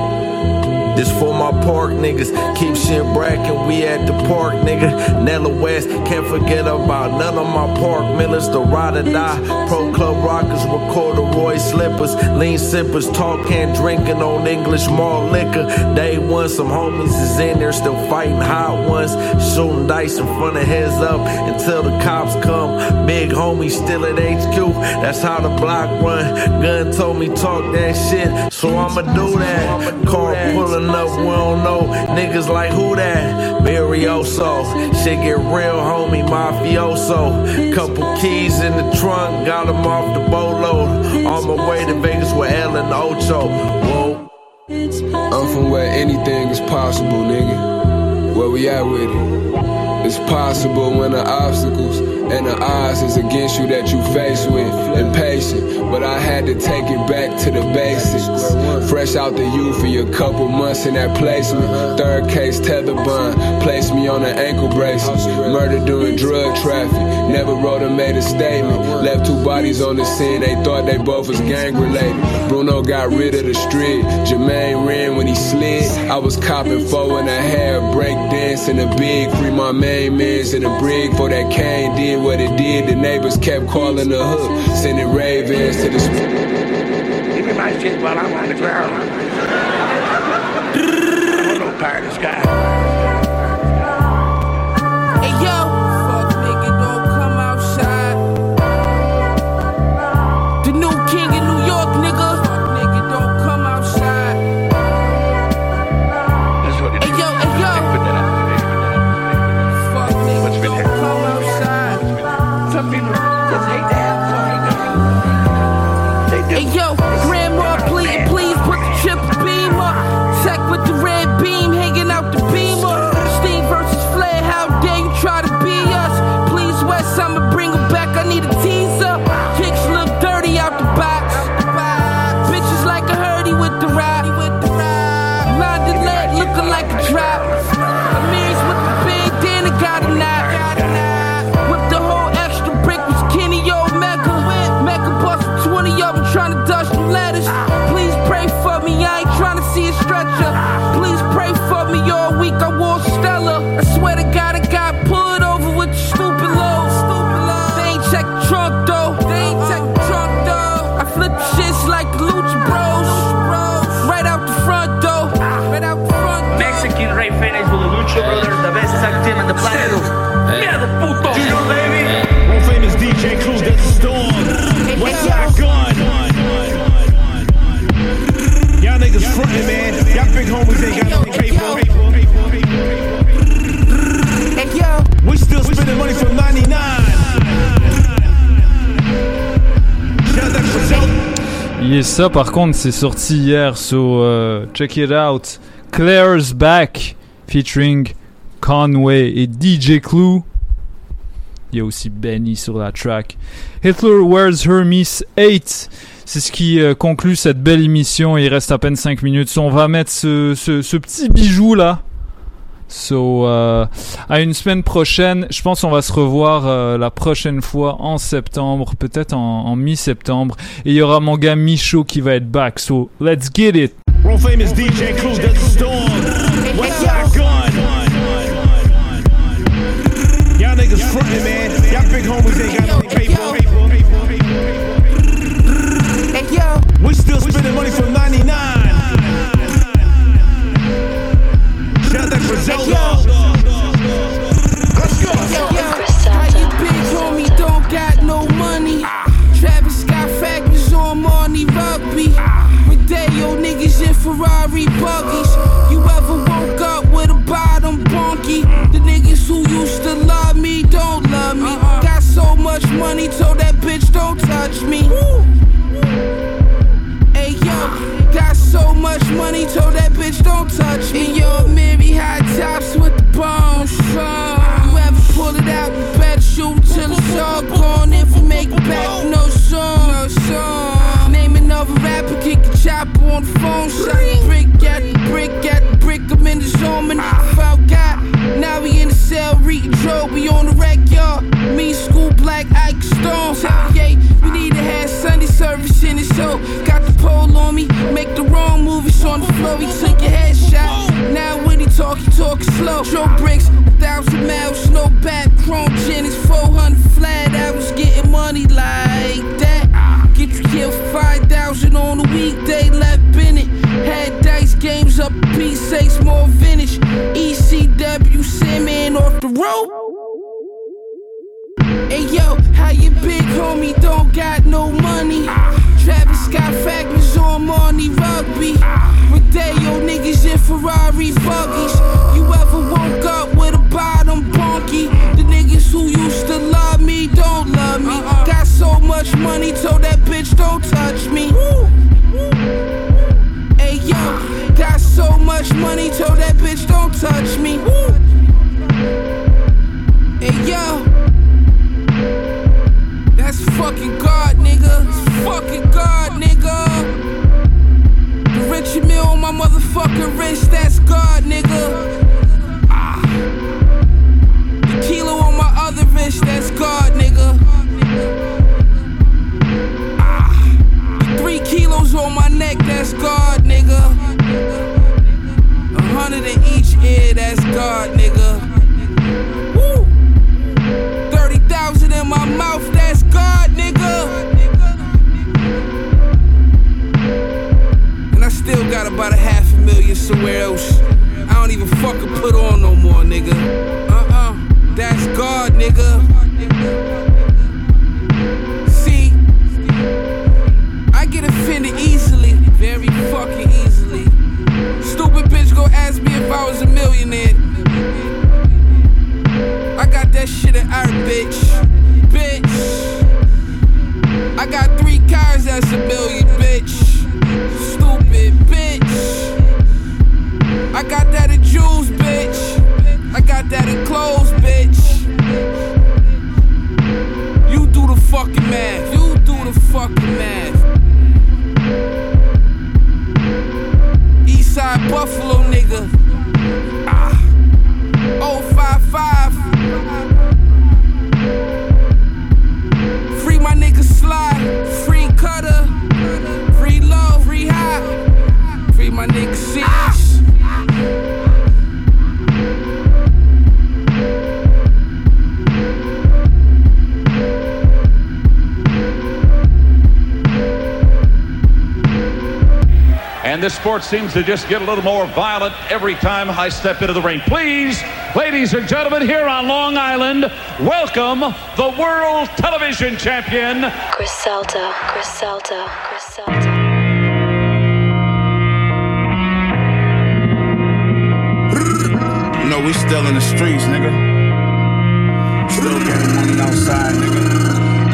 [SPEAKER 18] This for my park niggas. Keep shit brackin', we at the park, nigga. Nella West, can't forget about none of my park millers. The ride or die. Pro Club Rockers with corduroy slippers. Lean sippers, talking, drinking on English malt liquor. Day one, some homies is in there still fighting hot ones. Shooting dice in front of heads up until the cops come. Big homie still at HQ. That's how the block run. Gunn told me talk that shit, so I'ma do that. Car pulling up, we don't know. Niggas like who that? Barrioso. Shit get real, homie, mafioso. Couple keys in the trunk, got them off the boatload. On my way to Vegas with and Ocho. Whoa.
[SPEAKER 7] I'm from where anything is possible, nigga. Where we at with it? It's possible when the obstacles and the odds is against you that you face with. Impatient, but I had to take it back to the basics. Fresh out the U for a couple months in that placement. Third case tether bond, placed me on an ankle bracelet. Murder doing drug traffic, never wrote or made a statement. Left two bodies on the scene, they thought they both was gang related. Bruno got rid of the street, Jermaine ran when he slid. I was copping four and a half, break dance in the big, free my main mans in the brig for that cane. Did what it did, the neighbors kept calling the hook, sending ravens to the.
[SPEAKER 64] Give me my shit while I'm on the ground. I'm no part of
[SPEAKER 20] Et ça, par contre, c'est sorti hier, so euh, check it out. Claire's Back, featuring Conway et DJ Clue. Il y a aussi Benny sur la track. Hitler Wears Hermes 8. C'est ce qui euh, conclut cette belle émission. Il reste à peine 5 minutes. On va mettre ce petit bijou là. So, euh, à une semaine prochaine. Je pense qu'on va se revoir euh, la prochaine fois en septembre, peut-être en, en mi-septembre. Et il y aura mon gars Michaud qui va être back. So, let's get it.
[SPEAKER 56] Ferrari buggies. You ever woke up with a bottom bonky? The niggas who used to love me don't love me. Uh-uh. Got so much money, told that bitch don't touch me. Hey yo, got so much money, told that bitch don't touch me. And yo, Mary high tops with the bones. You ever pull it out, you better shoot till it's all gone. If you make it back, on the phone. Shot brick at brick at brick. I'm in the zone, nigga found God. Now we in the cell, reading we on the wreck, y'all. Me, school, black, Ike Stone. Yeah, we need to have Sunday service in this show. Got the pole on me, make the wrong movies on the floor. He took your headshot. Now when he talk, he talk slow. Joe bricks, thousand miles, no back, chrome gin is 400 flat. I was getting money like that. For 5,000 on a weekday, left Bennett. Had dice games up, P6 more vintage. ECW Simmon off the road. Hey yo, how you big homie don't got no money? Travis Scott fragments on Marnie Rugby. Rodeo niggas in Ferrari buggies. You ever woke up with a bottom bonky? The niggas who used to love me don't love me. So much money, told that bitch don't touch me. Hey yo, got so much money, told that bitch don't touch me. Hey yo. That's fucking God, nigga. It's fucking God, nigga. The Richard Mille on my motherfucking wrist, that's God, nigga. Ah. The kilo on my other wrist, that's God, that's God, nigga. A hundred in each ear, that's God, nigga. Woo! 30,000 in my mouth, that's God, nigga. And I still got about a half a million somewhere else. I don't even fucking put on no more, nigga. Uh uh, that's God, nigga. Fucking easily. Stupid bitch go ask me if I was a millionaire. I got that shit in art, bitch. Bitch. I got three cars that's a million, bitch. Stupid bitch. I got that in jewels, bitch. I got that in clothes, bitch. You do the fucking math. You do the fucking math.
[SPEAKER 65] And this sport seems to just get a little more violent every time I step into the ring. Please, ladies and gentlemen, here on Long Island, welcome the world television champion.
[SPEAKER 62] Griselda, Griselda, Griselda.
[SPEAKER 26] You know, we still in the streets, nigga. Still getting money outside, nigga.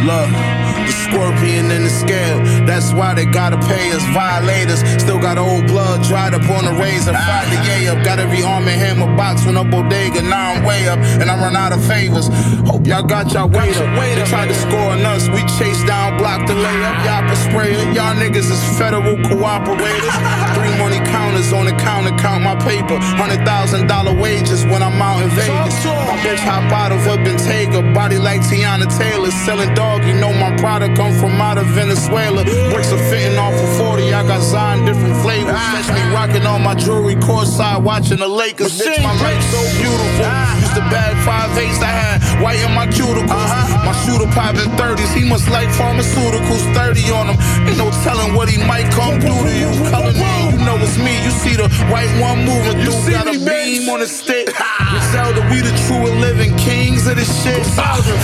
[SPEAKER 26] Look, the scorpion in the scale. That's why they gotta pay us violators. Still got old blood dried up on the razor. Fried the yay up. Got every arm and hammer box from a bodega. Now I'm way up and I run out of favors. Hope y'all got y'all weight up. They tried to score on us. We chased down, blocked the layup. Y'all can spray it. Y'all niggas is federal cooperators. Three money counters on the counter, count my paper. Hundred thousand dollar wages when I'm out in Vegas. My bitch hop out of a Bentayga. Body like Teyana Taylor. Selling dog, you know my product come from out of Venezuela. Bricks are fitting off of 40, I got Zion different flavors. Catch me rocking on my jewelry courtside, watching the Lakers. Bitch, my life so beautiful. Ah. To bag five eights, I had white in my cuticles. My shooter popping 30s, he must like pharmaceuticals, 30 on him. Ain't no telling what he might come do to you. Color you know it's me. You see the white one moving through, got a beam on the stick. Griselda, we the true and living kings of this shit.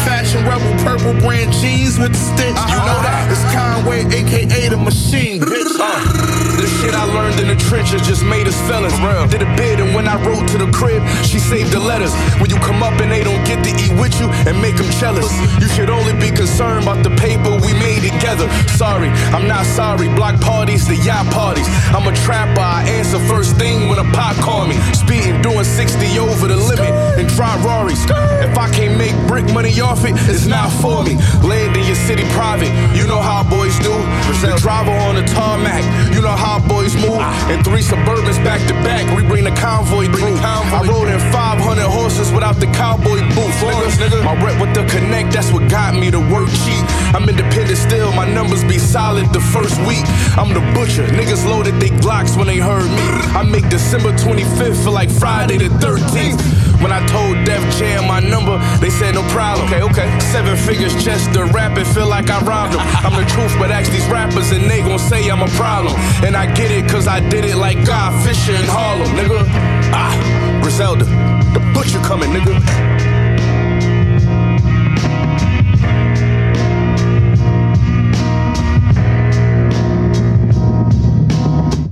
[SPEAKER 26] Fashion rebel, purple brand jeans with the stitch. You know that? It's Conway, aka the machine, bitch.
[SPEAKER 27] This shit I learned in the trenches just made us felons. Did a bid, and when I wrote to the crib, she saved the letters. When you come up and they don't get to eat with you and make them jealous, you should only be concerned about the paper we made together. Sorry, I'm not sorry. Block parties, the yacht parties. I'm a trapper, I answer first thing when a pop call me. Speeding, doing 60 over the limit, and dry Rarries. If I can't make brick money off it, it's not for me. Land in your city private, you know how boys do. The driver on the tarmac, you know how boys move. And three Suburbans back to back, we bring the convoy through. I rode in 500 horses without the cowboy boots. Nigga. My rep with the connect, that's what got me to work cheap. I'm independent still, my numbers be solid the first week. I'm the butcher, niggas loaded they Glocks when they heard me. I make December 25th feel like Friday the 13th. When I told Def Jam my number, they said no problem. Okay, okay. Seven figures just to rap it, feel like I robbed them. I'm the truth, but ask these rappers and they gon' say I'm a problem. And I get it, cause I did it like Guy Fisher in Harlem, nigga. Ah, Griselda, the butcher coming, nigga.